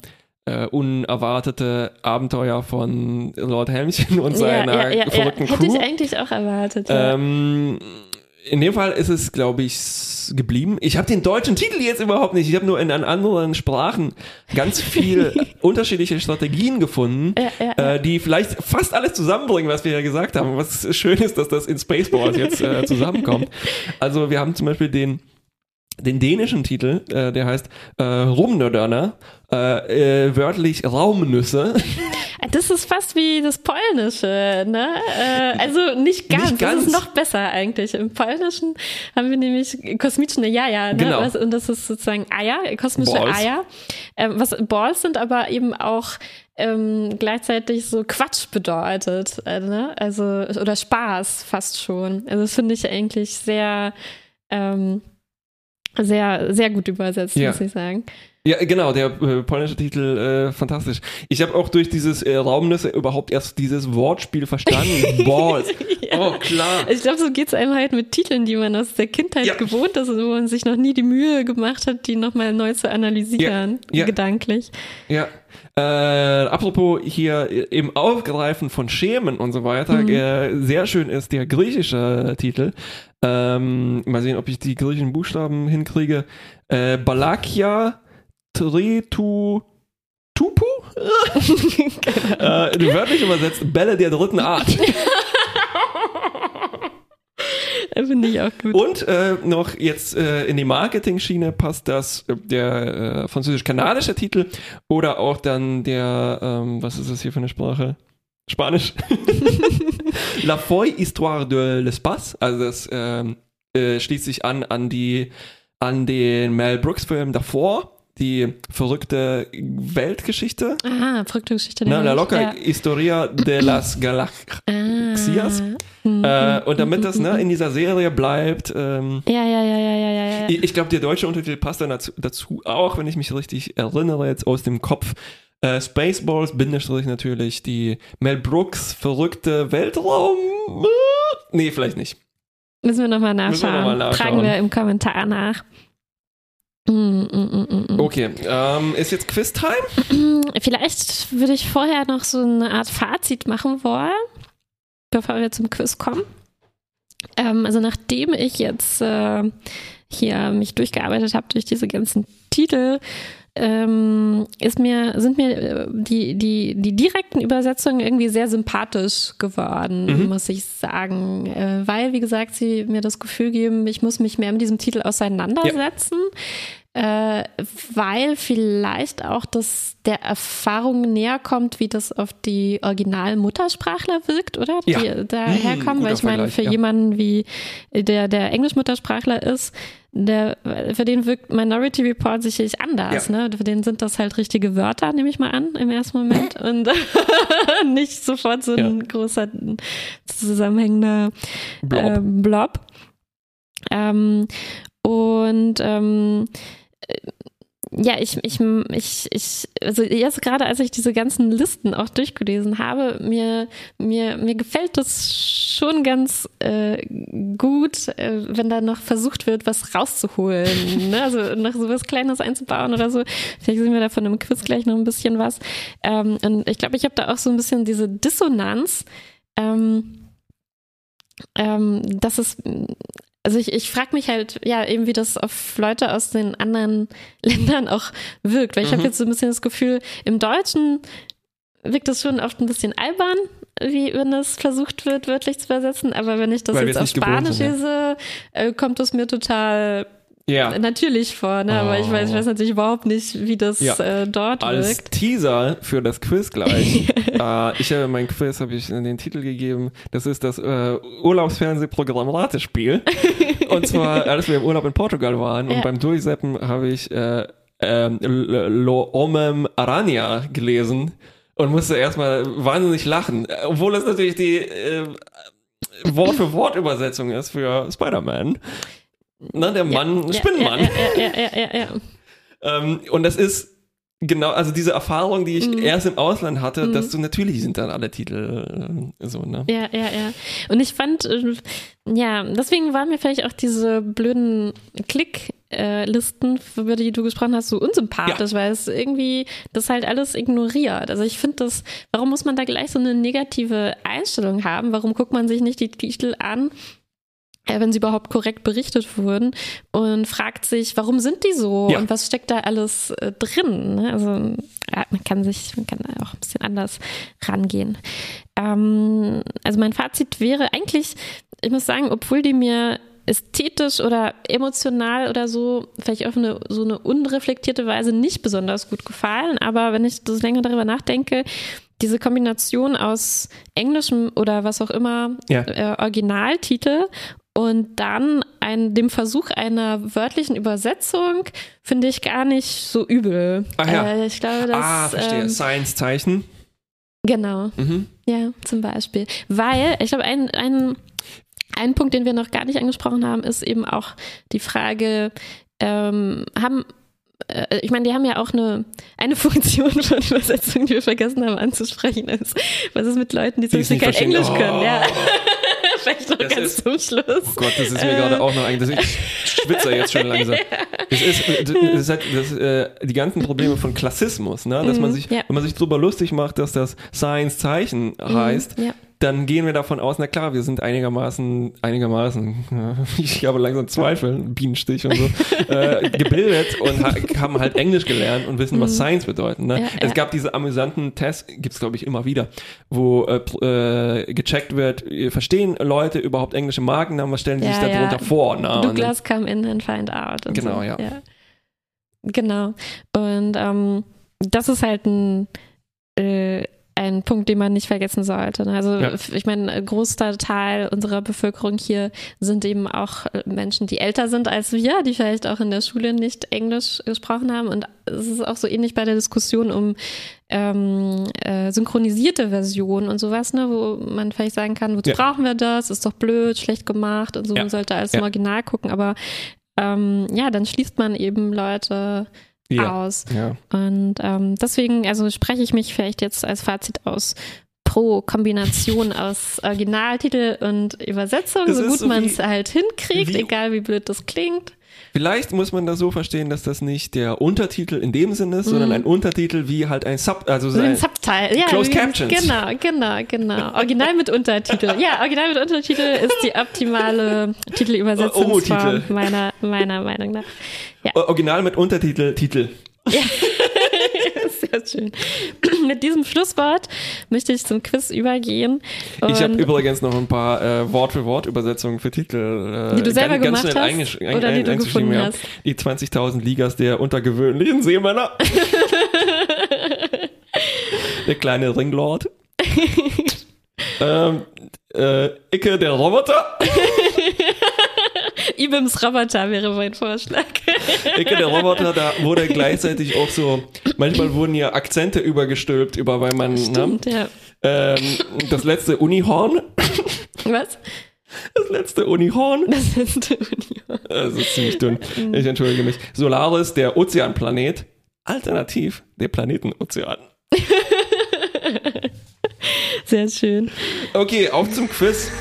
äh, unerwartete Abenteuer von Lord Helmchen und seiner ja, ja, ja, ja. verrückten Hätte Crew. ich eigentlich auch erwartet. Ja. Ähm, in dem Fall ist es, glaube ich, geblieben. Ich habe den deutschen Titel jetzt überhaupt nicht. Ich habe nur in an anderen Sprachen ganz viel *laughs* unterschiedliche Strategien gefunden, Ja, ja, ja. Äh, die vielleicht fast alles zusammenbringen, was wir ja gesagt haben. Was schön ist, dass das in Spaceballs jetzt äh, zusammenkommt. *laughs* Also wir haben zum Beispiel den den dänischen Titel, äh, der heißt äh, Rumnödörner, äh, äh, wörtlich Raumnüsse. *laughs* Das ist fast wie das Polnische, ne? Äh, also nicht ganz. Nicht Das ganz. ist noch besser eigentlich. Im Polnischen haben wir nämlich kosmische Jaja, ne? Genau. Was, und das ist sozusagen Eier, kosmische Balls. Eier. Ähm, was Balls sind aber eben auch ähm, gleichzeitig so Quatsch bedeutet, äh, ne? Also oder Spaß fast schon. Also das finde ich eigentlich sehr ähm, sehr, sehr gut übersetzt, Ja. muss ich sagen. Ja, genau, der äh, polnische Titel, äh, fantastisch. Ich habe auch durch dieses äh, Raumnüsse überhaupt erst dieses Wortspiel verstanden. *laughs* Balls. Oh, klar. Ich glaube, so geht's einem halt mit Titeln, die man aus der Kindheit Ja. gewohnt ist und wo man sich noch nie die Mühe gemacht hat, die nochmal neu zu analysieren, Ja, ja. gedanklich. Ja. Äh, apropos hier äh, im Aufgreifen von Schemen und so weiter, Mhm. äh, sehr schön ist der griechische Titel. Ähm, mal sehen, ob ich die griechischen Buchstaben hinkriege. Äh, Balakia Tritu Tupu? *laughs* äh, wörtlich übersetzt Bälle der dritten Art. *laughs* Finde ich auch gut. Und äh, noch jetzt äh, in die Marketing-Schiene passt das äh, der äh, französisch-kanadische Titel oder auch dann der, ähm, was ist das hier für eine Sprache? Spanisch. *laughs* La Foy Histoire de l'Espace. Also das ähm, äh, schließt sich an an die an den Mel Brooks Film davor, die verrückte Weltgeschichte. Ah, verrückte Geschichte. Na, La. Loca ja. Historia de *clears throat* las Galaxias. Ah. Mhm. Äh, und damit das ne, in dieser Serie bleibt, ähm, Ja, ja, ja, ja, ja, ja, ich, ich glaube, der deutsche Untertitel passt dann dazu, dazu auch, wenn ich mich richtig erinnere, jetzt aus dem Kopf. Äh, Spaceballs, Bindestrich natürlich, die Mel Brooks verrückte Weltraum. Nee, vielleicht nicht. Müssen wir nochmal Müssen wir nachschauen. noch mal nachschauen. Fragen wir im Kommentar nach. Mm, mm, mm, mm, mm. Okay, ähm, ist jetzt Quiz-Time? *clears throat* Vielleicht würde ich vorher noch so eine Art Fazit machen wollen, bevor wir zum Quiz kommen. Ähm, also nachdem ich jetzt äh, hier mich durchgearbeitet habe durch diese ganzen Titel, ähm, ist mir, sind mir äh, die, die, die direkten Übersetzungen irgendwie sehr sympathisch geworden, Mhm. muss ich sagen. Äh, weil, wie gesagt, sie mir das Gefühl geben, ich muss mich mehr mit diesem Titel auseinandersetzen. Äh, weil vielleicht auch das der Erfahrung näher kommt, wie das auf die Original-Muttersprachler wirkt, oder? Ja. Die daherkommen, guter weil ich meine, Vergleich, für ja. jemanden wie der, der Englisch-Muttersprachler ist, der, für den wirkt Minority Report sicherlich anders, Ja. ne? Für den sind das halt richtige Wörter, nehme ich mal an, im ersten Moment. *laughs* Und *laughs* nicht sofort so ein großer zusammenhängender Blob. ähm, Blob. Ähm, und ähm, äh, ja, ich, ich, ich, ich, also jetzt gerade als ich diese ganzen Listen auch durchgelesen habe, mir, mir, mir gefällt das schon ganz äh, gut, äh, wenn da noch versucht wird, was rauszuholen. ne? Also noch so was Kleines einzubauen oder so. Vielleicht sehen wir davon im Quiz gleich noch ein bisschen was. Ähm, und ich glaube, ich habe da auch so ein bisschen diese Dissonanz. Ähm, ähm, dass es, also ich, ich frage mich halt, ja, eben wie das auf Leute aus den anderen *laughs* Ländern auch wirkt, weil ich habe Mhm. jetzt so ein bisschen das Gefühl, im Deutschen wirkt das schon oft ein bisschen albern, wie wenn es versucht wird, wörtlich zu übersetzen, aber wenn ich das Weil jetzt auf Spanisch ja. lese, äh, kommt es mir total Ja. natürlich vor, ne? aber ich weiß, ich Oh. weiß natürlich überhaupt nicht, wie das Ja. äh, dort Als wirkt. Teaser für das Quiz gleich. *laughs* äh, ich habe mein Quiz habe ich den Titel gegeben. Das ist das äh, Urlaubsfernsehprogramm Ratespiel. *laughs* und zwar, als wir im Urlaub in Portugal waren Ja. und beim Durchseppen habe ich äh, L- Lo Omem Arania gelesen und musste erstmal wahnsinnig lachen, Äh, obwohl es natürlich die äh, Wort für Wort Übersetzung ist für Spider-Man. Na, der Mann, ja, Spinnenmann. Ja, ja, ja, ja, ja, ja. Ähm, und das ist genau, also diese Erfahrung, die ich Mhm. erst im Ausland hatte, dass du natürlich sind dann alle Titel äh, so, ne? Ja, ja, ja. Und ich fand, äh, ja, deswegen waren mir vielleicht auch diese blöden Klick-Listen, über die du gesprochen hast, so unsympathisch, weil es irgendwie das halt alles ignoriert. Also ich finde das, warum muss man da gleich so eine negative Einstellung haben? Warum guckt man sich nicht die Titel an? Äh, wenn sie überhaupt korrekt berichtet wurden und fragt sich, warum sind die so Ja. und was steckt da alles äh, drin? ne? Also ja, man kann sich, man kann da auch ein bisschen anders rangehen. Ähm, also mein Fazit wäre eigentlich, ich muss sagen, obwohl die mir ästhetisch oder emotional oder so, vielleicht auf eine so eine unreflektierte Weise nicht besonders gut gefallen, aber wenn ich das länger darüber nachdenke, diese Kombination aus englischem oder was auch immer Ja. äh, Originaltitel und dann ein, dem Versuch einer wörtlichen Übersetzung finde ich gar nicht so übel. Ach ja. Äh, ich glaube, dass ah, verstehe. ähm, Science-Zeichen. genau. Mhm. Ja, zum Beispiel. Weil, ich glaube, ein, ein, ein Punkt, den wir noch gar nicht angesprochen haben, ist eben auch die Frage, ähm, haben, äh, ich meine, die haben ja auch eine, eine *laughs* Funktion von Übersetzung, die wir vergessen haben anzusprechen, ist, was ist mit Leuten, die zum Beispiel kein verstehen. Englisch können, Oh. ja. *laughs* Vielleicht noch Das ganz ist- zum Schluss. Oh Gott, das ist mir Äh. gerade auch noch eigentlich. Ich schwitze jetzt schon langsam. *laughs* Das ist, das ist halt, das, äh, die ganzen Probleme von Klassismus, ne? Dass man Mhm, sich, ja. wenn man sich drüber lustig macht, dass das Science-Zeichen heißt, ja. Dann gehen wir davon aus, na klar, wir sind einigermaßen, einigermaßen, *laughs* ich habe langsam Zweifel, Bienenstich und so, äh, *laughs* gebildet und ha haben halt Englisch gelernt und wissen, was Science bedeutet. Ne? Mhm. Ja, es ja. gab diese amüsanten Tests, gibt's glaube ich immer wieder, wo äh, äh, gecheckt wird, äh, verstehen Leute überhaupt englische Markennamen, was stellen sie Ja, sich darunter vor? Und- Douglas come in and find out. Und Genau, so. ja. Genau. Und ähm, das ist halt ein, äh, ein Punkt, den man nicht vergessen sollte. ne? Also Ja. ich meine, ein großer Teil unserer Bevölkerung hier sind eben auch äh, Menschen, die älter sind als wir, die vielleicht auch in der Schule nicht Englisch gesprochen haben. Und es ist auch so ähnlich bei der Diskussion um ähm, äh, synchronisierte Versionen und sowas, ne, wo man vielleicht sagen kann, wozu Ja. brauchen wir das? Ist doch blöd, schlecht gemacht und so. Ja. Man sollte alles im Original gucken, aber ähm, ja, dann schließt man eben Leute ja. aus. Ja. Und ähm, deswegen, also spreche ich mich vielleicht jetzt als Fazit aus pro Kombination *laughs* aus Originaltitel und Übersetzung, Das so gut man es halt hinkriegt, wie- egal wie blöd das klingt. Vielleicht muss man das so verstehen, dass das nicht der Untertitel in dem Sinne ist, sondern ein Untertitel wie halt ein Sub, also Mhm. So ein Subtitle. Ja, Closed wie- Captions. Genau, genau, genau. Original mit Untertitel. Ja, Original mit Untertitel ist die optimale Titelübersetzungsform meiner, meiner Meinung nach. Original mit Untertitel, Titel. *laughs* *laughs* Sehr schön. *clears throat* Mit diesem Schlusswort möchte ich zum Quiz übergehen. Ich habe übrigens noch ein paar äh, Wort-für-Wort-Übersetzungen für Titel. Äh, Die du selber ganz, ganz gemacht hast? ein- Oder die du gefunden hast? Die 20.000 Ligas der untergewöhnlichen Seemänner. *laughs* der kleine Ringlord. *laughs* ähm, äh, Icke der Roboter. Ibims Roboter wäre mein Vorschlag. Icke der Roboter, da wurde gleichzeitig auch so, manchmal wurden ja Akzente übergestülpt, über weil man, ne, Stimmt, ja. ähm, das letzte Unihorn, Was? das letzte Unihorn, Das ist Union. das ist ziemlich dünn, ich entschuldige mich, Solaris, der Ozeanplanet, alternativ der Planetenozean. Sehr schön. Okay, auf zum Quiz.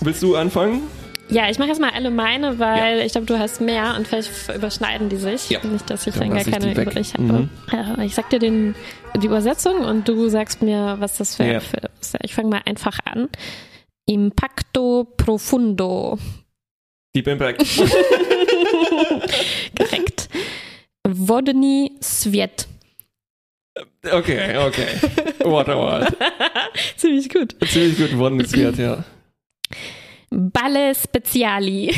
Willst du anfangen? Ja, ich mache jetzt mal alle meine, weil ich glaube, du hast mehr und vielleicht überschneiden die sich. Ja. Nicht, dass ich Dann dann gar keine übrig habe. Mhm. Ja, ich sag dir den, die Übersetzung und du sagst mir, was das für Ja. ein Film ist. Ich fange mal einfach an. Impacto Profundo. Deep Impact. *laughs* Korrekt. Wodny Sviet. Okay, okay. Waterworld. *laughs* Ziemlich gut. Ziemlich gut worden ist wert, ja. Balle Speziali.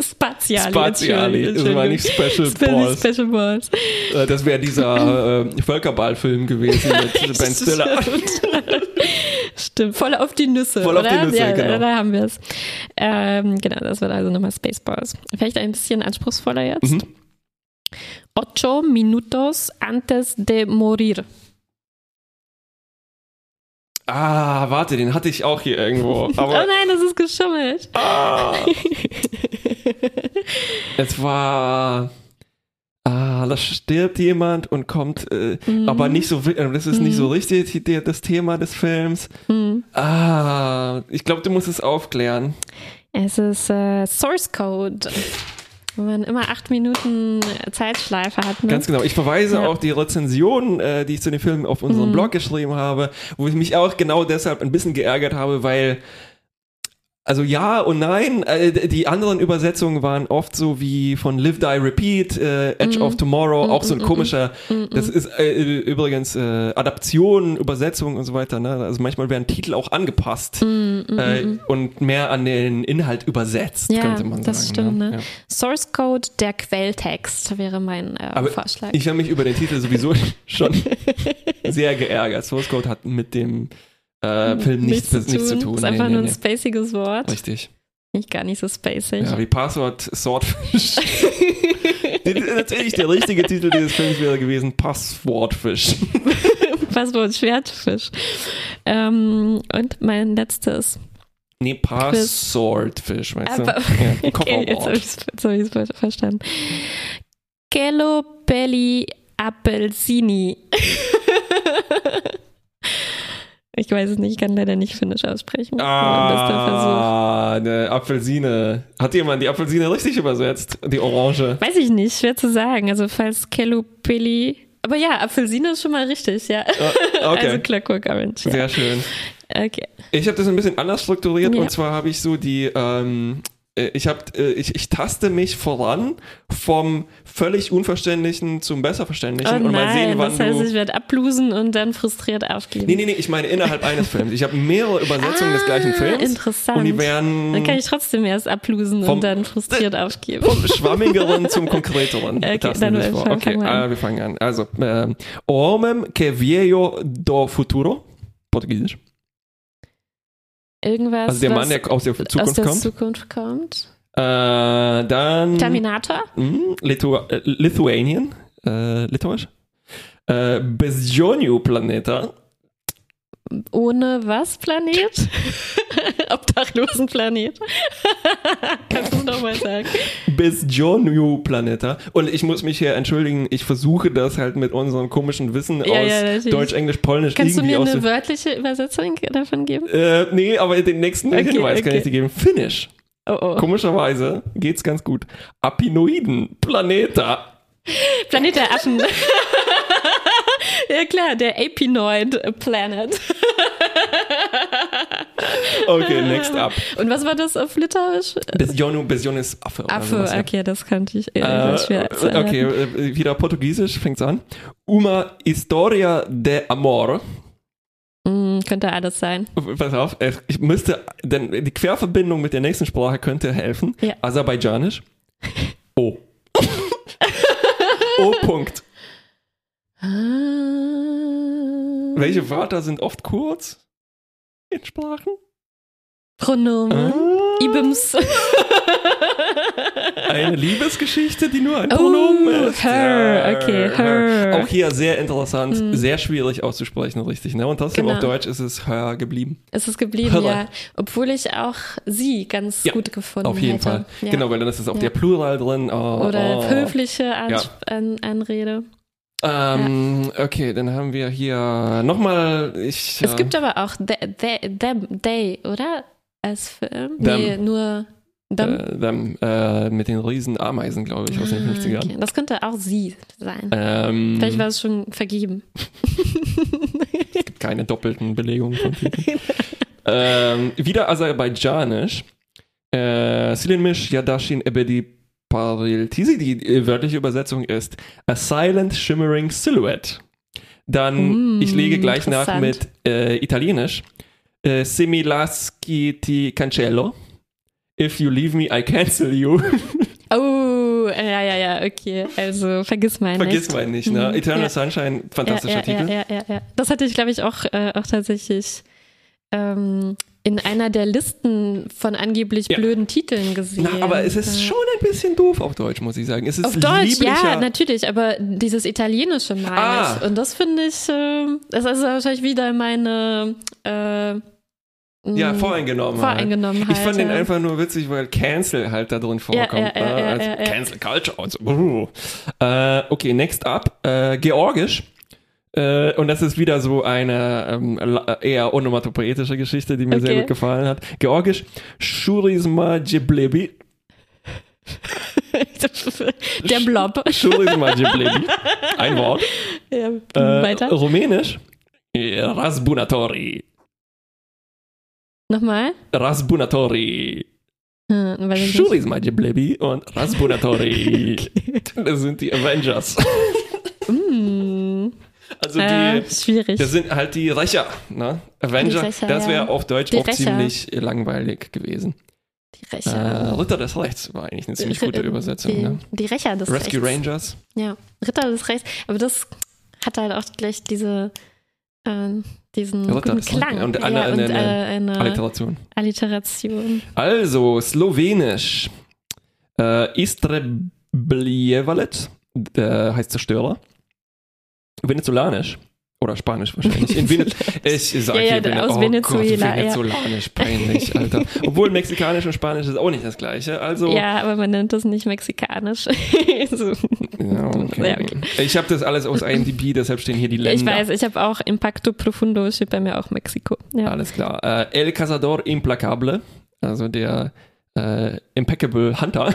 Spaziali. Spaziali, das war nicht Special Balls. Special Balls. Äh, Das wäre dieser äh, Völkerballfilm gewesen mit *laughs* Ben Stiller. *laughs* Stimmt. Stimmt, voll auf die Nüsse. Voll auf oder? die Nüsse, ja, genau. Da haben wir es. Ähm, genau, das wird also nochmal Spaceballs. Vielleicht ein bisschen anspruchsvoller jetzt. Mhm. Ocho minutos antes de morir. Ah, warte, den hatte ich auch hier irgendwo. *laughs* oh nein, das ist geschummelt. ah, es war. Ah, da stirbt jemand und kommt, äh, Mhm. aber nicht so, das ist nicht so richtig die, das Thema des Films. Hm. Ah, ich glaube, du musst es aufklären. Es ist äh, Source Code. Wo man immer acht Minuten Zeitschleife hat. Ne? Ganz genau. Ich verweise Ja. auf die Rezension, äh, die ich zu dem Film auf unserem Mhm. Blog geschrieben habe, wo ich mich auch genau deshalb ein bisschen geärgert habe, weil also ja und nein, äh, die anderen Übersetzungen waren oft so wie von Live, Die, Repeat, äh, Edge Mhm. of Tomorrow, auch so ein mhm, komischer, Mhm. das ist äh, übrigens äh, Adaption, Übersetzung und so weiter. Ne? Also manchmal werden Titel auch angepasst Mhm, mhm, äh, mhm. und mehr an den Inhalt übersetzt, Ja, könnte man das sagen. stimmt, ne? Ja. Source Code, der Quelltext wäre mein äh, Vorschlag. Ich habe mich über den Titel sowieso *laughs* schon sehr geärgert. Source Code hat mit dem äh, Film nichts, nichts, zu tun. Ist Nee, einfach nee, nur ein nee. spaciges Wort. Richtig. Nicht gar nicht so spacig. Ja, wie Passwort Swordfish. *laughs* Natürlich, der richtige Titel dieses Films wäre gewesen Passwortfisch. *laughs* Passwort Schwertfisch. Ähm, und mein letztes. Nee, Passwordfisch, weißt du? Aber- Ja, *laughs* Okay, jetzt habe ich es verstanden. Kello Belli Appelsini. Ich weiß es nicht, ich kann leider nicht Finnisch aussprechen. Ah, eine Apfelsine. Hat jemand die Apfelsine richtig übersetzt? Die Orange. Weiß ich nicht, schwer zu sagen. Also falls Kello Belli. Aber ja, Apfelsine ist schon mal richtig, ja. Ah, *laughs* Okay. Also Clockwork Orange. Ja. Sehr schön. Okay. Ich habe das ein bisschen anders strukturiert Ja. und zwar habe ich so die, ähm, äh, ich habe, äh, ich, ich taste mich voran vom völlig Unverständlichen zum Besserverständlichen Oh und mal sehen, nein, wann das heißt, ich werde ablosen und dann frustriert aufgeben. Nee, nee, nee, ich meine innerhalb eines Films. Ich habe mehrere Übersetzungen des gleichen Films. Ah, Interessant. Und die werden Dann kann ich trotzdem erst ablosen Vom- und dann frustriert aufgeben. vom Schwammigeren *laughs* zum Konkreteren. Okay, dann wir. Okay, fangen wir an. ah, wir fangen an. Also, ähm, Homem que viejo do futuro. Portugiesisch. Irgendwas, Also der Mann, der aus der Zukunft aus der kommt. Zukunft kommt. Äh, dann. Terminator? Lithu äh, Lithuanian, äh, Litauisch. Äh, Bezdžonių Planeta. Ohne was Planet? *laughs* Obdachlosen Planet. *laughs* Kannst du nochmal sagen? Bis Jonu Planeta. Und ich muss mich hier entschuldigen, ich versuche das halt mit unserem komischen Wissen Ja, aus ja. Deutsch, Englisch, Polnisch Kannst du irgendwie mir eine wörtliche Übersetzung davon geben? äh, nee, aber den nächsten Okay, Hinweis kann okay. ich dir geben. Finnisch. Oh, oh. Komischerweise geht's ganz gut. Apinoiden, Planeta. Planet der Affen. *laughs* ja klar, der Apinoid Planet. Okay, next up. Und was war das auf Litauisch? Bis Jonu, bis Jon ist Affe. Affe, sowas, ja. okay, das kannte ich. Äh, Äh, schwer okay, äh, wieder Portugiesisch fängt's an. Uma historia de amor. Mm, könnte alles sein. Pass auf, äh, ich müsste, denn die Querverbindung mit der nächsten Sprache könnte helfen. Ja. Aserbaidschanisch. O. *laughs* O. Punkt. Ah. Welche Wörter sind oft kurz in Sprachen? Pronomen. Ah. Ibims. *laughs* Eine Liebesgeschichte, die nur ein Oh, Pronomen ist. her, okay, her. Auch hier sehr interessant, Hm. sehr schwierig auszusprechen, richtig. Ne? Und trotzdem Genau. auf Deutsch ist es her geblieben. Es ist geblieben, Hölle. ja. Obwohl ich auch sie ganz Ja, gut gefunden Auf jeden hätte. Fall. Ja. Genau, weil dann ist es auch Ja. der Plural drin. Oh, Oder oh. höfliche An Ja. An Anrede. Ähm, Okay, dann haben wir hier nochmal. Ich, Es äh, gibt aber auch the, the, them, They, oder? Als Film? Them. Nee, nur them. äh, them, äh, mit den riesen Ameisen, glaube ich, aus den Ah, 50ern. okay. Das könnte auch sie sein. Ähm, Vielleicht war es schon vergeben. *laughs* keine doppelten Belegungen von Titeln. *laughs* *laughs* ähm, wieder aserbaidschanisch. Äh, Silinmish Yadashin Ebedi Pariltisi. Die äh, wörtliche Übersetzung ist A Silent Shimmering Silhouette. Dann, Mm, ich lege gleich nach mit äh, Italienisch. Äh, Similaschi ti cancello. If you leave me, I cancel you. *laughs* Oh, ja, ja, ja, okay. Also vergiss mal Vergiss nicht. mal nicht, ne? Mhm, Eternal ja. Sunshine, fantastischer ja, ja, Titel. Ja, ja, ja, ja. Das hatte ich, glaube ich, auch, äh, auch tatsächlich ähm, in einer der Listen von angeblich Ja. blöden Titeln gesehen. Na, aber es ist schon ein bisschen doof auf Deutsch, muss ich sagen. Es ist Auf Deutsch, ja, natürlich, aber dieses Italienische meine Ah. ich. Und das finde ich, äh, das ist wahrscheinlich wieder meine äh, Ja, mh, voreingenommen. Voreingenommenheit. Ich fand den ja. einfach nur witzig, weil Cancel halt da drin vorkommt. ja, ja, ne? ja, also ja, ja. Cancel Culture und so. Uh. Äh, okay, next up. Äh, Georgisch. Äh, und das ist wieder so eine ähm, eher onomatopoetische Geschichte, die mir sehr Okay. gut gefallen hat. Georgisch. Shurizma Jiblebi. *laughs* Der Blob. Shurizma Jiblebi. Ein Wort. Ja, Äh, weiter. Rumänisch. äh, Rasbunatori. Nochmal. Rasbunatori. Hm, weiß ich nicht. Shurizma Jiblebi und Rasbunatori. *laughs* Das sind die Avengers. *laughs* Mm, Also die, äh, schwierig. das sind halt die Rächer, ne? Avenger, Rächer, das wäre ja. auf Deutsch Die auch Rächer. ziemlich langweilig gewesen. die Äh, Rächer. Ritter des Rechts war eigentlich eine ziemlich gute Übersetzung, die, ne? die Rächer des Rescue Rechts. Rangers. Ja, Ritter des Rechts. Aber das hat halt auch gleich diese, äh, diesen Ritter guten. Klang. Und ja, eine- und eine- äh, eine Alliteration. Alliteration. Also, Slowenisch. Äh, Istrebljevalet, äh, heißt Zerstörer. Venezolanisch. Oder Spanisch wahrscheinlich. In Vene ich sag Ja, ja, hier Vene aus oh Venezuela, Gott, ja. Venezolanisch, peinlich, Alter. Obwohl Mexikanisch und Spanisch ist auch nicht das gleiche. Also, Ja, aber man nennt das nicht mexikanisch. *laughs* so. Ja, okay. Ja, okay. Ich habe das alles aus IMDb, deshalb stehen hier die Länder. Ich weiß, ich habe auch Impacto Profundo, steht bei mir auch Mexiko. Ja. Alles klar. Äh, El Cazador Implacable, also der äh, Impeccable Hunter.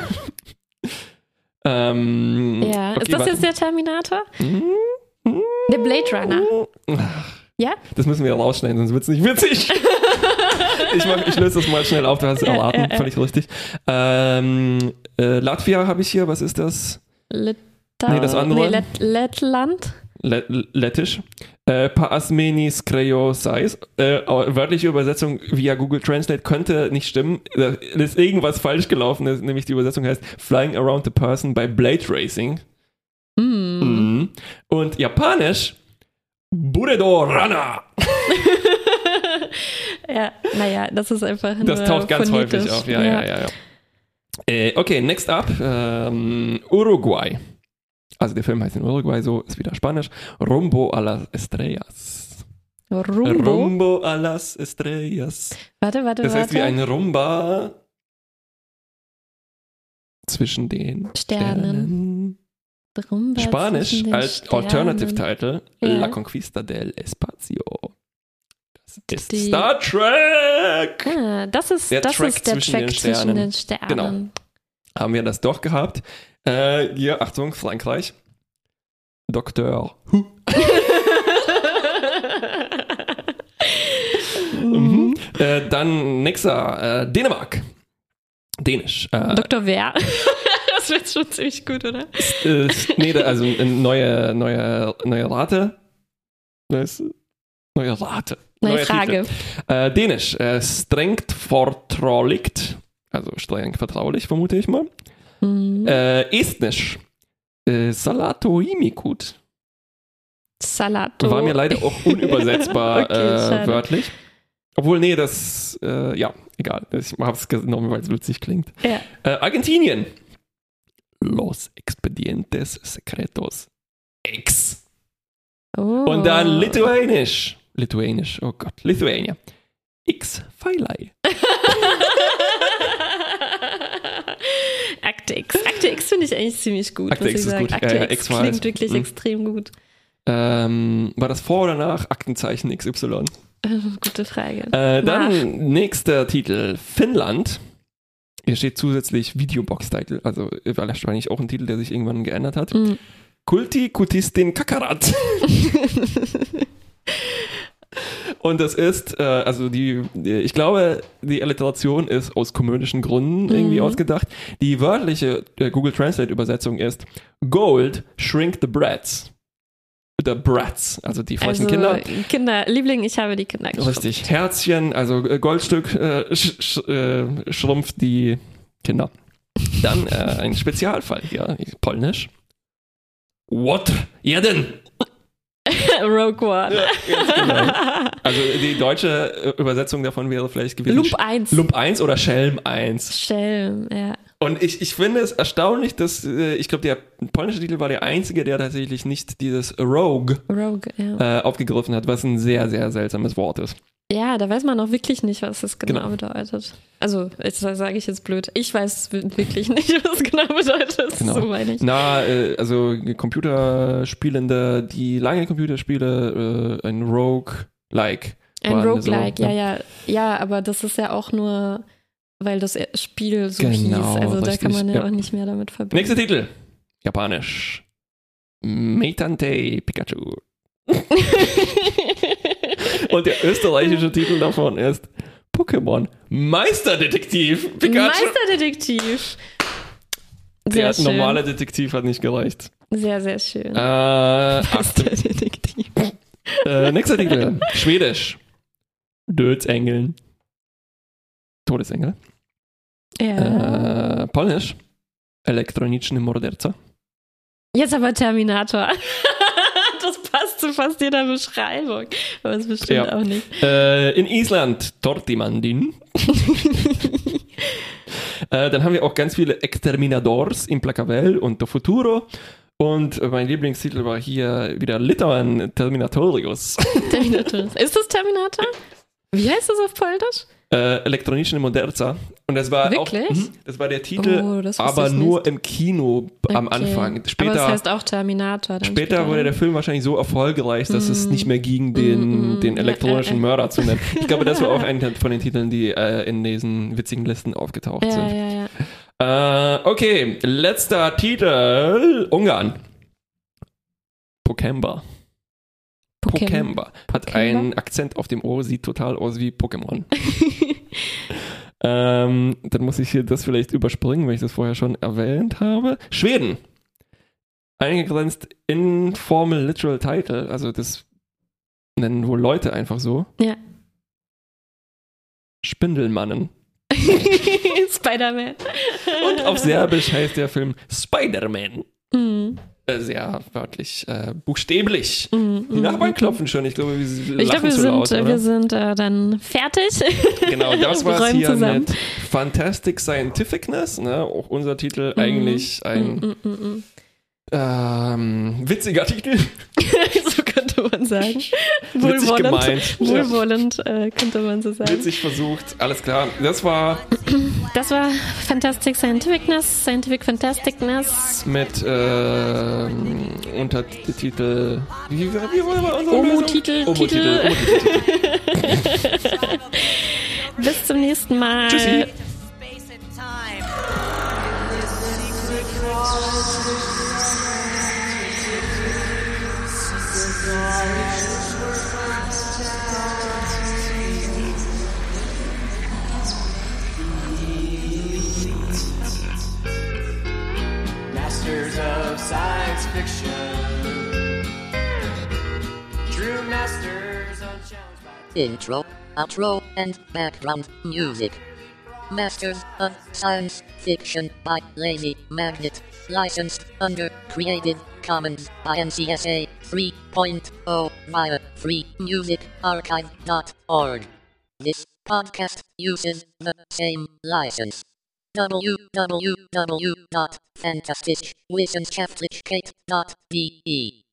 *laughs* ähm, ja. okay, Ist das warte. jetzt der Terminator? Hm? Der Blade Runner. Ja? Das müssen wir rausschneiden, sonst wird's nicht witzig. *laughs* ich, mach, ich löse das mal schnell auf, du hast es Ja, erraten, ja, ja. völlig richtig. Ähm, äh, Latvia habe ich hier, was ist das? Lita Nee, das andere. Nee, Let Lettland. Let Lettisch. Äh, Paasmenis Kreosais. Äh, wörtliche Übersetzung via Google Translate könnte nicht stimmen. Da ist irgendwas falsch gelaufen, nämlich die Übersetzung heißt Flying Around the Person by Blade Racing. Hm. Und Japanisch Buredo Rana. *laughs* ja, naja, das ist einfach nur Das taucht ganz phonetisch. häufig auf. Ja, ja, ja. ja. Äh, okay, next up. Ähm, Uruguay. Also der Film heißt in Uruguay so, ist wieder Spanisch. Rumbo a las Estrellas. Rumbo. Rumbo a las estrellas. Warte, warte, Das heißt warte. wie ein Rumba zwischen den Sternen. Sternen. Rumba Spanisch als. Alternative Title Ja. La Conquista del Espacio. Das ist Die- Star Trek. Ah, das ist Der das Track ist der zwischen Track den zwischen Sternen. den Sternen. Genau. Haben wir das doch gehabt. Äh, hier, Achtung, Frankreich. Dr. Who. *laughs* Mhm. Äh, dann nächster, äh, Dänemark. Dänisch. Äh, Dr. Wer? Das wird schon ziemlich gut, oder? äh, nee, also eine neue, neue, neue Rate. Was? Neue Rate. Neue Neuer Frage. Äh, Dänisch. Äh, strengt vertrauligt. Also streng vertraulich, vermute ich mal. Mhm. Äh, Estnisch. Äh, Salato imikut. Salato. War mir leider auch unübersetzbar *laughs* Okay, äh, wörtlich. Obwohl, nee, das, äh, ja, egal. Ich habe es genommen, weil es witzig klingt. Ja. Äh, Argentinien. Los Expedientes Secretos. Ex. Oh. Und dann Lituanisch. Lituanisch, oh Gott, Lithuania. X Pfeilei. *laughs* Akte X. Akte X finde ich eigentlich ziemlich gut. Akte X ist sagen. gut. Akte Ja, ja, X X-Files. klingt wirklich Mhm. extrem gut. Ähm, war das vor oder nach Aktenzeichen XY? *laughs* Gute Frage. Äh, dann nächster Titel, Finnland. Hier steht zusätzlich Videobox-Titel, also äh, wahrscheinlich auch ein Titel, der sich irgendwann geändert hat. Mhm. Kulti Kutistin Kakarat. *laughs* Und das ist, äh, also die, die, ich glaube, die Alliteration ist aus komödischen Gründen irgendwie Mhm. ausgedacht. Die wörtliche äh, Google Translate-Übersetzung ist Gold shrink the brats. The brats, also die frechen Also Kinder. Kinder, Liebling, ich habe die Kinder geschrumpft. Richtig. Herzchen, also äh, Goldstück äh, sch, sch, äh, schrumpft die Kinder. Dann äh, ein Spezialfall hier, polnisch. What? Ja denn? *laughs* Rogue One. Ja, genau. Also die deutsche äh, Übersetzung davon wäre vielleicht gewesen Lump 1. Lump 1 oder Schelm 1. Schelm, ja. Und ich, ich finde es erstaunlich, dass äh, ich glaube, der polnische Titel war der einzige, der tatsächlich nicht dieses Rogue Rogue, ja. äh, aufgegriffen hat, was ein sehr, sehr seltsames Wort ist. Ja, da weiß man auch wirklich nicht, was das genau, Genau. bedeutet. Also, das sage ich jetzt blöd. Ich weiß wirklich nicht, was genau bedeutet. Genau. So meine ich. Na, äh, also Computerspielende, die lange Computerspiele, äh, ein Rogue-like. Ein Roguelike, so, ja, ja. Ja, aber das ist ja auch nur, weil das Spiel so Genau, hieß. Also da richtig, kann man ja, ja. auch nicht mehr damit verbinden. Nächster Titel. Japanisch. Meitante Pikachu. *laughs* Und der österreichische Titel davon ist Pokémon Meisterdetektiv Pikachu. Meisterdetektiv. Sehr der schön. normale Detektiv hat nicht gereicht. Sehr, sehr schön. Äh, Meisterdetektiv. äh, nächster Titel. Schwedisch. Dödsengeln. Todesengel. Ja. Äh, Polnisch. Elektroniczny morderca. Jetzt aber Terminator. *laughs* das passt zu fast jeder Beschreibung. Aber es bestimmt Ja. auch nicht. Äh, in Island Tortimandin. *laughs* äh, dann haben wir auch ganz viele Exterminadors, Implacavel und Do Futuro. Und mein Lieblingstitel war hier wieder Litauen Terminatorius. *laughs* Terminator. Ist das Terminator? Wie heißt das auf Polnisch? Äh, Elektroniczny Morderca. Und das war Wirklich? auch, mhm, das war der Titel, Oh, aber nur im Kino am Okay. Anfang. Später, Aber das heißt auch Terminator. Dann Später wurde der Film wahrscheinlich so erfolgreich, dass es nicht mehr ging, den, Mm, den mm, elektronischen ja, ja. Mörder zu nennen. Ich glaube, das war auch *laughs* ein von den Titeln, die äh, in diesen witzigen Listen aufgetaucht Ja, sind. ja, ja. Äh, okay, letzter Titel. Ungarn. Pokemba. Pokemba. Hat einen Akzent auf dem O, sieht total aus wie Pokémon. *laughs* ähm, dann muss ich hier das vielleicht überspringen, weil ich das vorher schon erwähnt habe. Schweden. Eingegrenzt in Formal Literal Title, also das nennen wohl Leute einfach so. Ja. Spindelmannen. *laughs* Spider-Man. Und auf Serbisch heißt der Film Spider-Man. Mhm. Äh, sehr wörtlich, äh, buchstäblich. Mhm. Die Nachbarn klopfen schon. Ich glaube, wir Ich glaube, wir sind, laut, oder? wir sind äh, dann fertig. *laughs* Genau, *laughs* das war räumen hier zusammen. mit Fantastic Scientificness, ne? auch unser Titel eigentlich ein Mm, mm, mm, mm. ähm, witziger Titel. *laughs* könnte man sagen. *laughs* Witzig gemeint. Ja. *laughs* Wohlwollend, äh, könnte man so sagen. Witzig versucht, alles klar. Das war Das war Fantastic Scientificness, Scientific Fantasticness, mit äh, Untertitel. Wie, wie, wie war unsere. Omo-Titel. Omo-Titel. *laughs* Bis zum nächsten Mal. Tschüssi. Intro, outro, and background music. Masters of Science Fiction by Lazy Magnet. Licensed under Creative Commons INCSA 3.0 via freemusicarchive.org. This podcast uses the same license. www.fantasticwissenschaftlichkeit.de